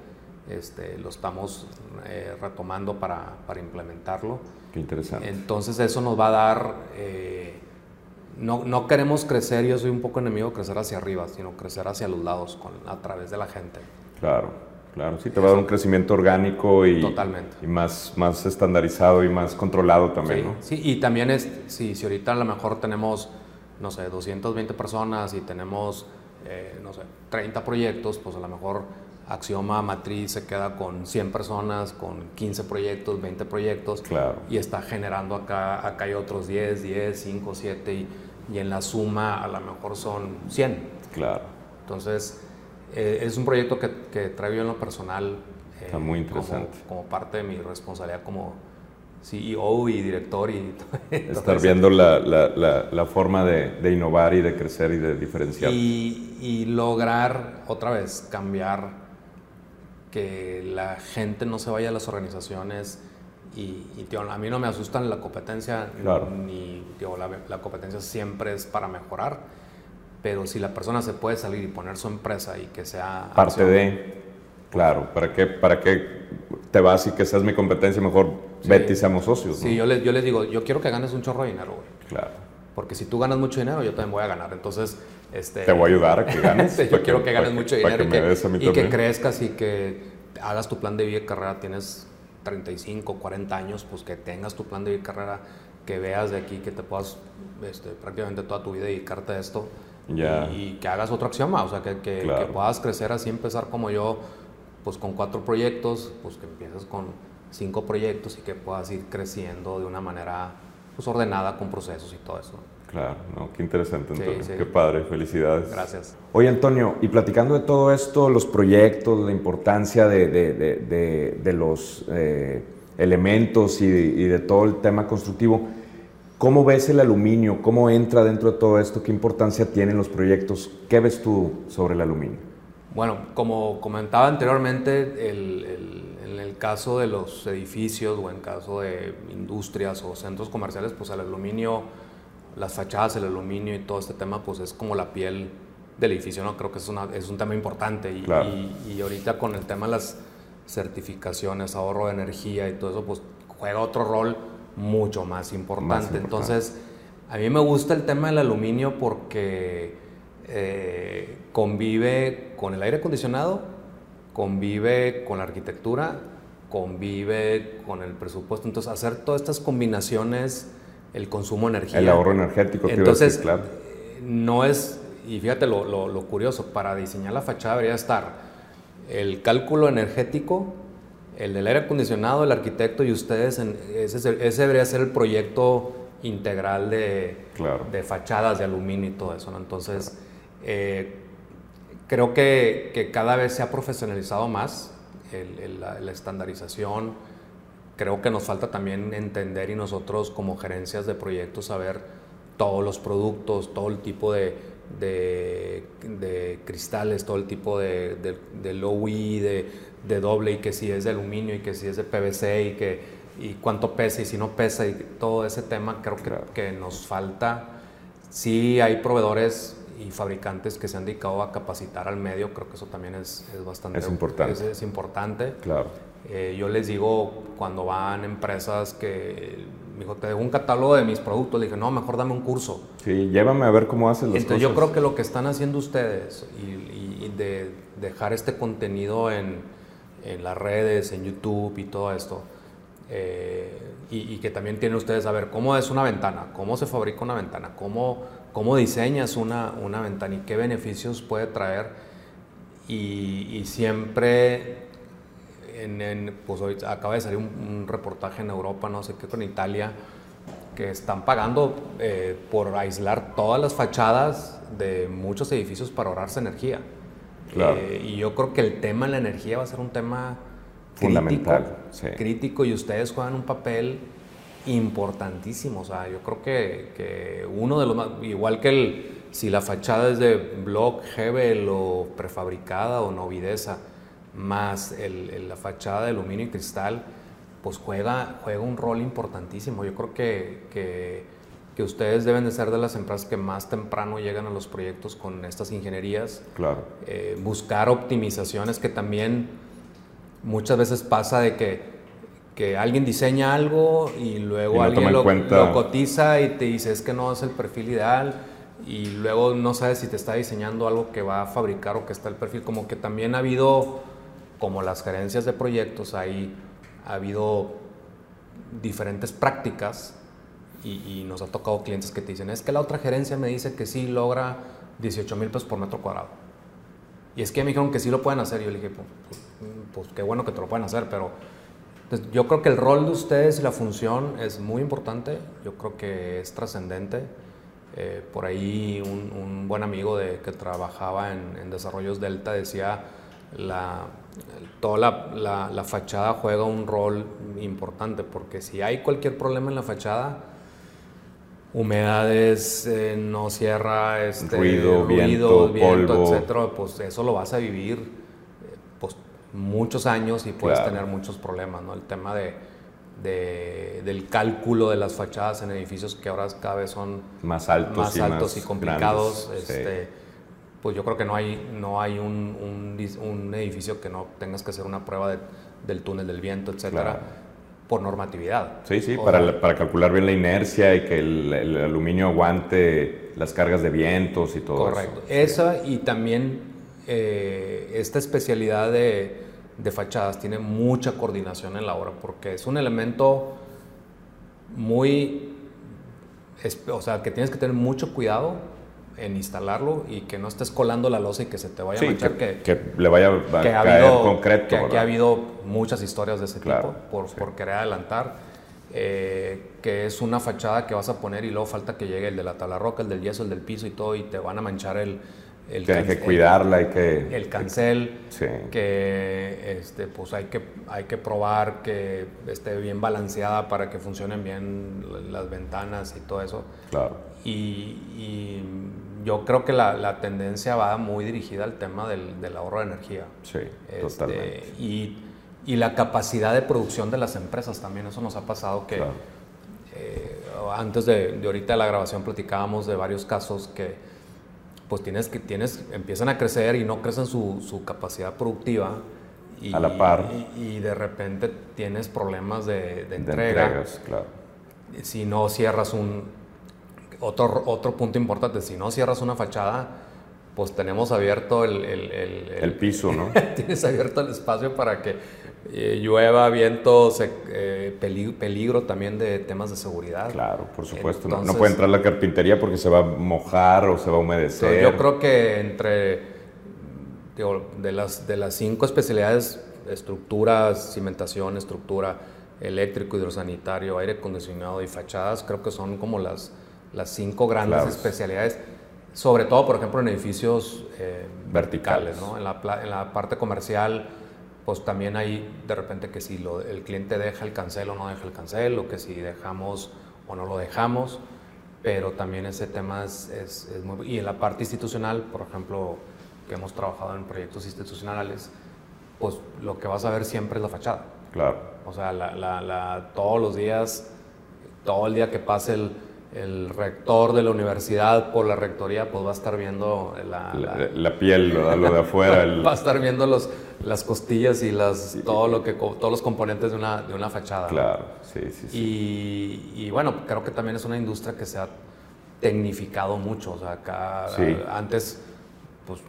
este, lo estamos eh, retomando para, para, implementarlo. Qué interesante. Entonces eso nos va a dar, eh, no, no, queremos crecer, yo soy un poco enemigo de crecer hacia arriba, sino crecer hacia los lados, con, a través de la gente. Claro. Claro, sí, te va a dar un crecimiento orgánico y, Totalmente. y más, más estandarizado y más controlado también, sí, ¿no? Sí, y también es, si, si ahorita a lo mejor tenemos, no sé, 220 personas y tenemos, eh, no sé, 30 proyectos, pues a lo mejor Axioma Matriz se queda con 100 personas, con 15 proyectos, 20 proyectos. Claro. Y está generando acá, acá hay otros 10, 10, 5, 7 y, y en la suma a lo mejor son 100. Claro. Entonces eh, es un proyecto que, que traigo yo en lo personal. Eh, Está muy interesante. Como, parte de mi responsabilidad como CEO y director. y <laughs> Estar viendo la, la, la, forma de, de, innovar y de crecer y de diferenciar. Y, y, lograr, otra vez, cambiar que la gente no se vaya a las organizaciones. Y, y tío, a mí no me asustan la competencia, claro. ni tío, la, la competencia siempre es para mejorar pero si la persona se puede salir y poner su empresa y que sea... Parte de, claro, ¿para qué, ¿para qué te vas y que seas mi competencia? Mejor vete y seamos socios. Sí, yo, les, yo les digo, yo quiero que ganes un chorro de dinero, güey. Claro. Porque si tú ganas mucho dinero, yo también voy a ganar. Entonces, este... Te voy a ayudar a que <laughs> ganes. yo quiero que, ganes mucho dinero y, que, y que crezcas y que hagas tu plan de vida y carrera. Tienes 35, 40 años, pues que tengas tu plan de vida y carrera, que veas de aquí que te puedas este, prácticamente toda tu vida dedicarte a esto y, que hagas otro axioma, o sea, que, que, puedas crecer así, empezar como yo, pues con cuatro proyectos, pues que empieces con cinco proyectos y que puedas ir creciendo de una manera pues, ordenada con procesos y todo eso. Claro, no, qué interesante, Antonio. Qué padre, felicidades. Gracias. Oye, Antonio, y platicando de todo esto, los proyectos, la importancia de, de, de, de los eh, elementos y, y de todo el tema constructivo, ¿Cómo ves el aluminio? ¿Cómo entra dentro de todo esto? ¿Qué importancia tienen los proyectos? ¿Qué ves tú sobre el aluminio? Bueno, como comentaba anteriormente, en el caso de los edificios o en caso de industrias o centros comerciales, pues el aluminio, las fachadas, el aluminio y todo este tema, pues es como la piel del edificio, ¿no? Creo que es, una, es un tema importante y, y, y ahorita con el tema de las certificaciones, ahorro de energía y todo eso, pues juega otro rol mucho más importante. Entonces, a mí me gusta el tema del aluminio porque eh, convive con el aire acondicionado, convive con la arquitectura, convive con el presupuesto. Entonces, hacer todas estas combinaciones, el consumo de energía. El ahorro energético, Entonces, claro. no es, y fíjate lo, lo, curioso, para diseñar la fachada debería estar el cálculo energético, el del aire acondicionado, el arquitecto y ustedes, en, ese, ese, debería ser el proyecto integral de, de fachadas de aluminio y todo eso. ¿no? Entonces, eh, creo que, que, cada vez se ha profesionalizado más la, estandarización. Creo que nos falta también entender y nosotros como gerencias de proyectos saber todos los productos, todo el tipo de, de, cristales, todo el tipo de, de, low E, de, doble y que si es de aluminio y que si es de PVC y que y cuánto pesa y si no pesa y todo ese tema creo que, que nos falta. Sí hay proveedores y fabricantes que se han dedicado a capacitar al medio, creo que eso también es, es bastante es importante. Es, importante. Claro. Eh, yo les digo cuando van empresas que me dijo, te dejo un catálogo de mis productos, le dije, no, mejor dame un curso. Sí, llévame a ver cómo hacen las Entonces yo creo que lo que están haciendo ustedes y, de dejar este contenido en, en, las redes, en YouTube y todo esto, eh, y, y, que también tienen ustedes a ver cómo es una ventana, cómo se fabrica una ventana, cómo cómo diseñas una, una ventana y qué beneficios puede traer. Y, siempre, en, pues hoy acaba de salir un, reportaje en Europa, no sé qué, con Italia, que están pagando eh, por aislar todas las fachadas de muchos edificios para ahorrarse energía. Eh, y yo creo que el tema de la energía va a ser un tema fundamental, crítico y ustedes juegan un papel importantísimo. O sea, yo creo que, uno de los más, igual que el, si la fachada es de block, Hebel o prefabricada o novideza, más el, la fachada de aluminio y cristal, pues juega, juega un rol importantísimo. Yo creo que, que, ustedes deben de ser de las empresas que más temprano llegan a los proyectos con estas ingenierías. Claro. Eh, buscar optimizaciones que también muchas veces pasa de que que alguien diseña algo y luego alguien lo, cotiza y te dice es que no es el perfil ideal y luego no sabes si te está diseñando algo que va a fabricar o que está el perfil. Como que también ha habido, como las gerencias de proyectos, ahí ha habido diferentes prácticas y, nos ha tocado clientes que te dicen es que la otra gerencia me dice que sí logra 18 mil pesos por metro cuadrado. Y es que me dijeron que sí lo pueden hacer. Y yo le dije, pues, pues, pues qué bueno que te lo pueden hacer, pero yo creo que el rol de ustedes y la función es muy importante, yo creo que es trascendente. Eh, por ahí un, buen amigo de, que trabajaba en, desarrollos Delta decía, la, toda la, fachada juega un rol importante, porque si hay cualquier problema en la fachada, humedades, eh, no cierra, este, ruido, viento, polvo. etcétera, pues eso lo vas a vivir muchos años y puedes tener muchos problemas, ¿no? El tema de, del cálculo de las fachadas en edificios que ahora cada vez son más altos, más y, altos y complicados. este, Pues yo creo que no hay, no hay un, un, edificio que no tengas que hacer una prueba del túnel del viento, etcétera. Por normatividad. Sí, sí, para, para, calcular bien la inercia y que el, aluminio aguante las cargas de vientos y todo Correcto. eso. Esa y también eh, esta especialidad de, de fachadas tiene mucha coordinación en la obra porque es un elemento muy, o sea, que tienes que tener mucho cuidado en instalarlo y que no estés colando la losa y que se te vaya a manchar. Que, que, le vaya a caer concreto. Que, ha habido muchas historias de ese tipo por, por, querer adelantar. Eh, que es una fachada que vas a poner y luego falta que llegue el de la tabla roca, el del yeso, el del piso y todo y te van a manchar el, el que hay que cuidarla, hay que... El cancel, que este, pues hay que, hay que probar que esté bien balanceada para que funcionen bien las ventanas y todo eso. Claro. Y, yo creo que la, tendencia va muy dirigida al tema del, ahorro de energía. Sí, este, totalmente. Y, la capacidad de producción de las empresas también, eso nos ha pasado que... Eh, antes de, de ahorita la grabación platicábamos de varios casos que pues tienes que tienes empiezan a crecer y no crecen su, su capacidad productiva y, a la par y, de repente tienes problemas de, de entrega entregas, claro. si no cierras un otro otro punto importante si no cierras una fachada pues tenemos abierto el, el, el, piso, ¿no? <laughs> tienes abierto el espacio para que eh, llueva, viento, eh, peligro, también de temas de seguridad. Claro, por supuesto. no, puede entrar la carpintería porque se va a mojar o se va a humedecer. Yo creo que entre de, las, de las cinco especialidades, estructura, cimentación, estructura, eléctrico, hidrosanitario, aire acondicionado y fachadas, creo que son como las, las cinco grandes especialidades, sobre todo, por ejemplo, en edificios eh, verticales, ¿no? en, la, en la parte comercial pues también hay de repente que si lo, el cliente deja el cancel o no deja el cancel, o que si dejamos o no lo dejamos, pero también ese tema es, es, muy... Y en la parte institucional, por ejemplo, que hemos trabajado en proyectos institucionales, pues lo que vas a ver siempre es la fachada. Claro. O sea, la, la, todos los días, todo el día que pase el, el rector de la universidad por la rectoría, pues va a estar viendo la, la, piel, lo, de afuera. <laughs> va a estar viendo los, las costillas y las, todo lo que, todos los componentes de una, de una fachada. Claro, sí, sí, sí. Y, bueno, creo que también es una industria que se ha tecnificado mucho. O sea, acá antes, pues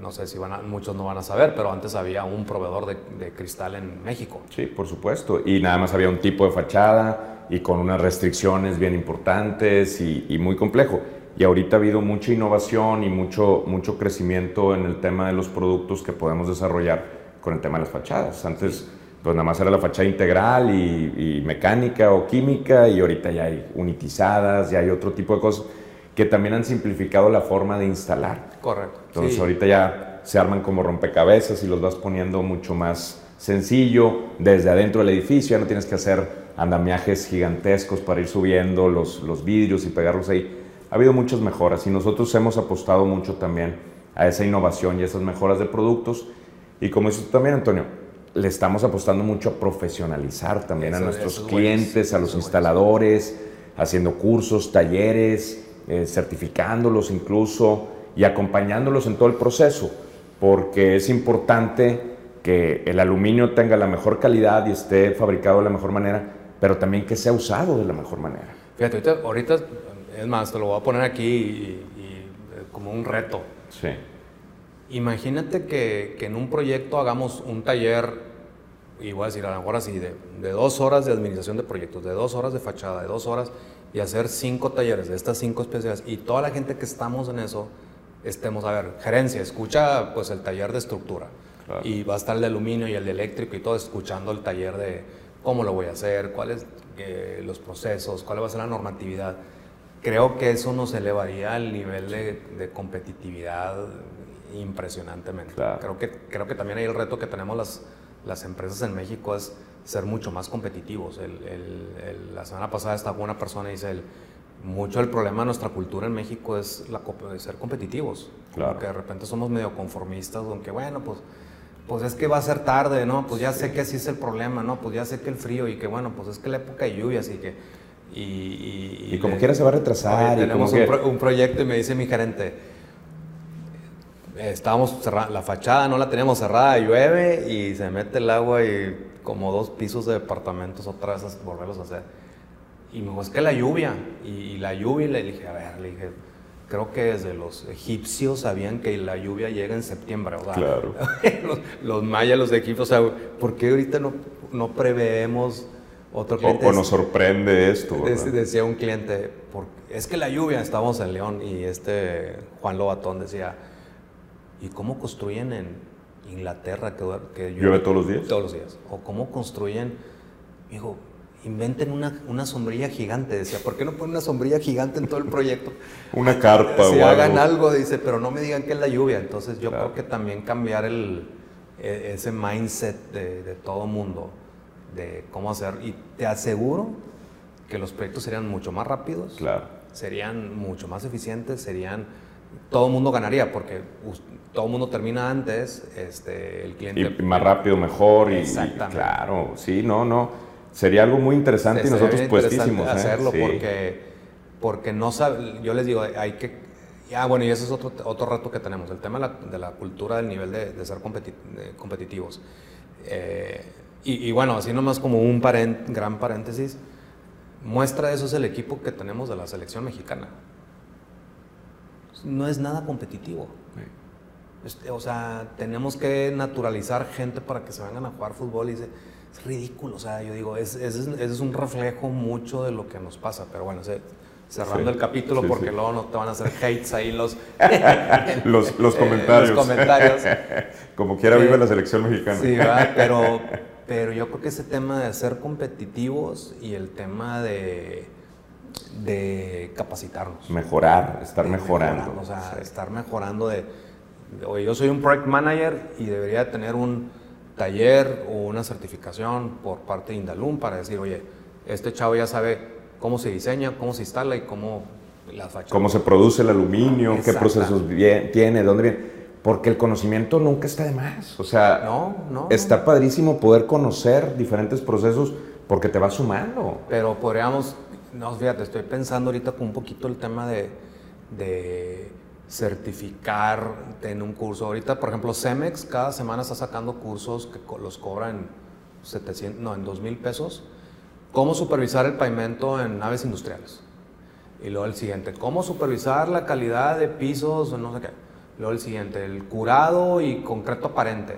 no sé si van muchos no van a saber, pero antes había un proveedor de, de, cristal en México. Sí, por supuesto. Y nada más había un tipo de fachada y con unas restricciones bien importantes y, muy complejo. Y ahorita ha habido mucha innovación y mucho, mucho crecimiento en el tema de los productos que podemos desarrollar con el tema de las fachadas. Antes, pues nada más era la fachada integral y, mecánica o química, y ahorita ya hay unitizadas, ya hay otro tipo de cosas que también han simplificado la forma de instalar. Correcto. Entonces, ahorita ya se arman como rompecabezas y los vas poniendo mucho más sencillo desde adentro del edificio, ya no tienes que hacer andamiajes gigantescos para ir subiendo los, los vidrios y pegarlos ahí. Ha habido muchas mejoras y nosotros hemos apostado mucho también a esa innovación y esas mejoras de productos. Y como dices también, Antonio, le estamos apostando mucho a profesionalizar también a nuestros clientes, a los instaladores, haciendo cursos, talleres, eh, certificándolos incluso y acompañándolos en todo el proceso, porque es importante que el aluminio tenga la mejor calidad y esté fabricado de la mejor manera, pero también que sea usado de la mejor manera. Fíjate, ahorita, es más, te lo voy a poner aquí y, eh, como un reto. Sí. Imagínate que, que, en un proyecto hagamos un taller, y voy a decir a lo mejor así, de, de, dos horas de administración de proyectos, de dos horas de fachada, de dos horas, y hacer cinco talleres de estas cinco especialidades, y toda la gente que estamos en eso, estemos, a ver, gerencia, escucha pues el taller de estructura, y va a estar el de aluminio y el de eléctrico y todo escuchando el taller de cómo lo voy a hacer, cuáles eh, los procesos, cuál va a ser la normatividad. Creo que eso nos elevaría al nivel de, competitividad impresionantemente. Creo, que, creo que también hay el reto que tenemos las, las empresas en México es ser mucho más competitivos. la semana pasada estaba una persona y dice, mucho el problema de nuestra cultura en México es la, ser competitivos. Claro. Que de repente somos medio conformistas, aunque bueno, pues pues es que va a ser tarde, ¿no? Pues ya sé que así es el problema, ¿no? Pues ya sé que el frío y que bueno, pues es que la época de lluvia, así que... Y, y, como quiera se va a retrasar. tenemos un, proyecto y me dice mi gerente, estábamos cerrando, la fachada no la tenemos cerrada, llueve y se mete el agua y como dos pisos de departamentos otra vez a volverlos a hacer. Y me dijo, es que la lluvia, y, la lluvia, y le dije, a ver, le dije, creo que desde los egipcios sabían que la lluvia llega en septiembre, ¿verdad? Claro. <laughs> los, mayas, los egipcios, o sea, ¿por qué ahorita no, no preveemos otro cliente? O, nos sorprende esto, ¿verdad? Decía un cliente, es que la lluvia, estábamos en León y este Juan Lobatón decía, ¿y cómo construyen en Inglaterra que, que llueve, todos los días? Todos los días. O cómo construyen, digo, inventen una, una, sombrilla gigante. Decía, ¿por qué no ponen una sombrilla gigante en todo el proyecto? <laughs> una carpa. Si hagan algo. dice, pero no me digan que es la lluvia. Entonces yo creo que también cambiar el, e, ese mindset de, de todo mundo, de cómo hacer. Y te aseguro que los proyectos serían mucho más rápidos. Claro. Serían mucho más eficientes, serían... Todo el mundo ganaría porque todo el mundo termina antes, este, el cliente... Y más rápido, mejor. Y, Exactamente. claro, sí, no, no Sería algo muy interesante y nosotros puestísimos. ¿eh? hacerlo porque, porque no sabe, yo les digo, hay que... Ah, bueno, y ese es otro, otro reto que tenemos, el tema de la, cultura del nivel de, ser competitivos. Eh, y, bueno, así nomás como un gran paréntesis, muestra de eso es el equipo que tenemos de la selección mexicana. No es nada competitivo. Este, o sea, tenemos que naturalizar gente para que se vengan a jugar fútbol y dice, es ridículo, o sea, yo digo, ese es, es, un reflejo mucho de lo que nos pasa, pero bueno, cerrando el capítulo porque luego no te van a hacer hates ahí los, <laughs> los, los, comentarios. los comentarios. <laughs> Como quiera vive la selección mexicana. Sí, ¿verdad? <laughs> Pero, pero yo creo que ese tema de ser competitivos y el tema de, de capacitarnos. Mejorar, estar mejorando. o sea, estar mejorando de, oye, yo soy un project manager y debería tener un taller o una certificación por parte de Indalum para decir, oye, este chavo ya sabe cómo se diseña, cómo se instala y cómo las fachadas. Cómo se produce el aluminio, qué procesos tiene, dónde viene. Porque el conocimiento nunca está de más. O sea, no, no, está padrísimo poder conocer diferentes procesos porque te va sumando. Pero podríamos, no, fíjate, estoy pensando ahorita con un poquito el tema de, de certificar en un curso. Ahorita, por ejemplo, Cemex cada semana está sacando cursos que los cobran 700, no, en 2 mil pesos. Cómo supervisar el pavimento en naves industriales. Y luego el siguiente, cómo supervisar la calidad de pisos, no sé qué. Luego el siguiente, el curado y concreto aparente.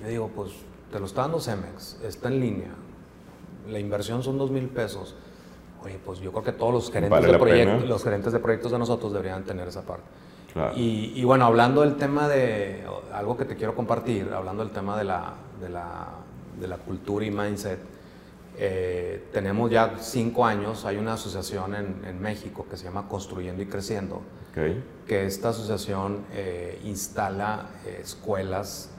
Yo digo, pues te lo está dando Cemex, está en línea. La inversión son 2 mil pesos Oye, pues yo creo que todos los gerentes, de, proyectos, los gerentes de proyectos de nosotros deberían tener esa parte. Y, bueno, hablando del tema de algo que te quiero compartir, hablando del tema de la, de la, de la cultura y mindset, eh, tenemos ya cinco años, hay una asociación en, en México que se llama Construyendo y Creciendo, que esta asociación eh, instala eh, escuelas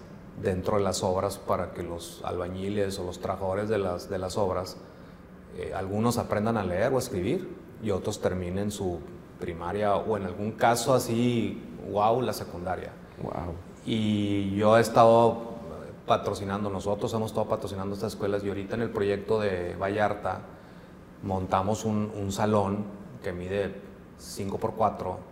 dentro de las obras para que los albañiles o los trabajadores de las, de las obras eh, algunos aprendan a leer o escribir y otros terminen su primaria o en algún caso así, wow, la secundaria. Wow. Y yo he estado patrocinando, nosotros hemos estado patrocinando estas escuelas y ahorita en el proyecto de Vallarta montamos un, salón que mide 5 por 4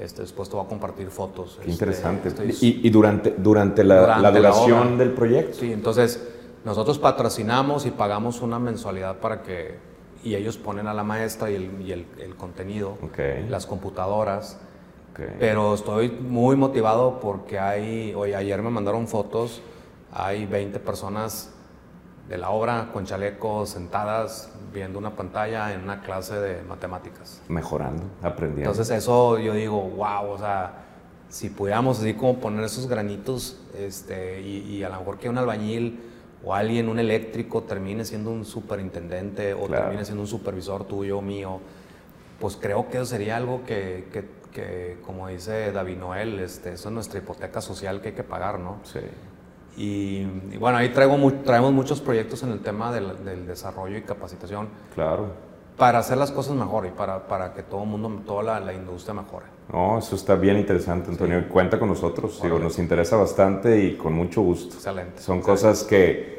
este, después te voy a compartir fotos. Qué este, interesante. y, durante, durante la, la duración del proyecto. Sí, entonces nosotros patrocinamos y pagamos una mensualidad para que, y ellos ponen a la maestra y el, el, contenido, las computadoras. Pero estoy muy motivado porque hay, hoy ayer me mandaron fotos, hay 20 personas de la obra con chalecos sentadas viendo una pantalla en una clase de matemáticas. Mejorando, aprendiendo. Entonces eso yo digo, wow, o sea, si pudiéramos así como poner esos granitos este, y, y a lo mejor que un albañil o alguien, un eléctrico, termine siendo un superintendente o termine siendo un supervisor tuyo, mío, pues creo que eso sería algo que, que, como dice David Noel, este, eso es nuestra hipoteca social que hay que pagar, ¿no? Sí. Y, bueno, ahí traigo traemos muchos proyectos en el tema del, del, desarrollo y capacitación. Claro. Para hacer las cosas mejor y para, para que todo el mundo, toda la, la, industria mejore. No, eso está bien interesante, Antonio. Cuenta con nosotros. Digo, nos interesa bastante y con mucho gusto. Excelente. Son cosas que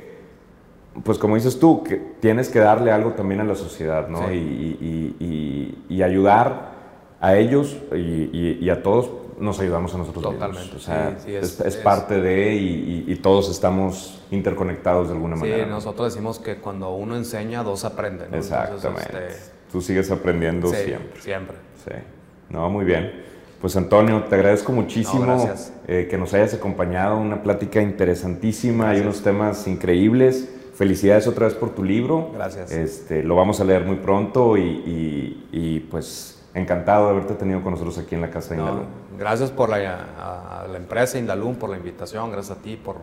pues como dices tú, que tienes que darle algo también a la sociedad, ¿no? Y, ayudar a ellos y, a todos nos ayudamos a nosotros Totalmente. O sea, es, parte de y, todos estamos interconectados de alguna manera. Sí, nosotros decimos que cuando uno enseña, dos aprenden. Exactamente. Este, tú sigues aprendiendo siempre. Siempre. Sí. No, muy bien. Pues Antonio, te agradezco muchísimo eh, que nos hayas acompañado, una plática interesantísima, hay unos temas increíbles. Felicidades otra vez por tu libro. Gracias. Este, lo vamos a leer muy pronto y, pues encantado de haberte tenido con nosotros aquí en la Casa de Indalum. Gracias por la, a, la empresa Indalum, por la invitación, gracias a ti por,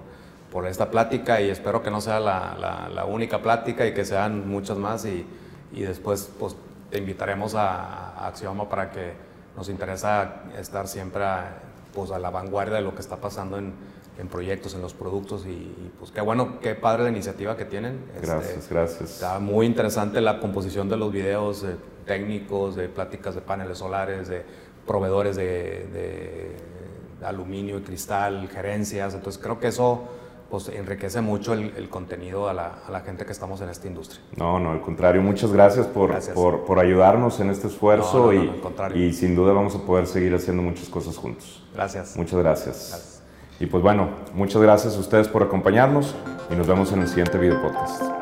por esta plática y espero que no sea la, la, única plática y que sean muchas más y, y después pues, te invitaremos a, a, Axioma para que nos interesa estar siempre pues, a la vanguardia de lo que está pasando en en proyectos, en los productos y, pues qué bueno, qué padre la iniciativa que tienen. Gracias, este, gracias. Está muy interesante la composición de los videos técnicos, de pláticas de paneles solares, de proveedores de, aluminio y cristal, gerencias, entonces creo que eso pues enriquece mucho el, contenido a la, gente que estamos en esta industria. No, no, al contrario, muchas gracias por, por, ayudarnos en este esfuerzo y, y sin duda vamos a poder seguir haciendo muchas cosas juntos. Gracias. Muchas gracias. Y pues bueno, muchas gracias a ustedes por acompañarnos y nos vemos en el siguiente video podcast.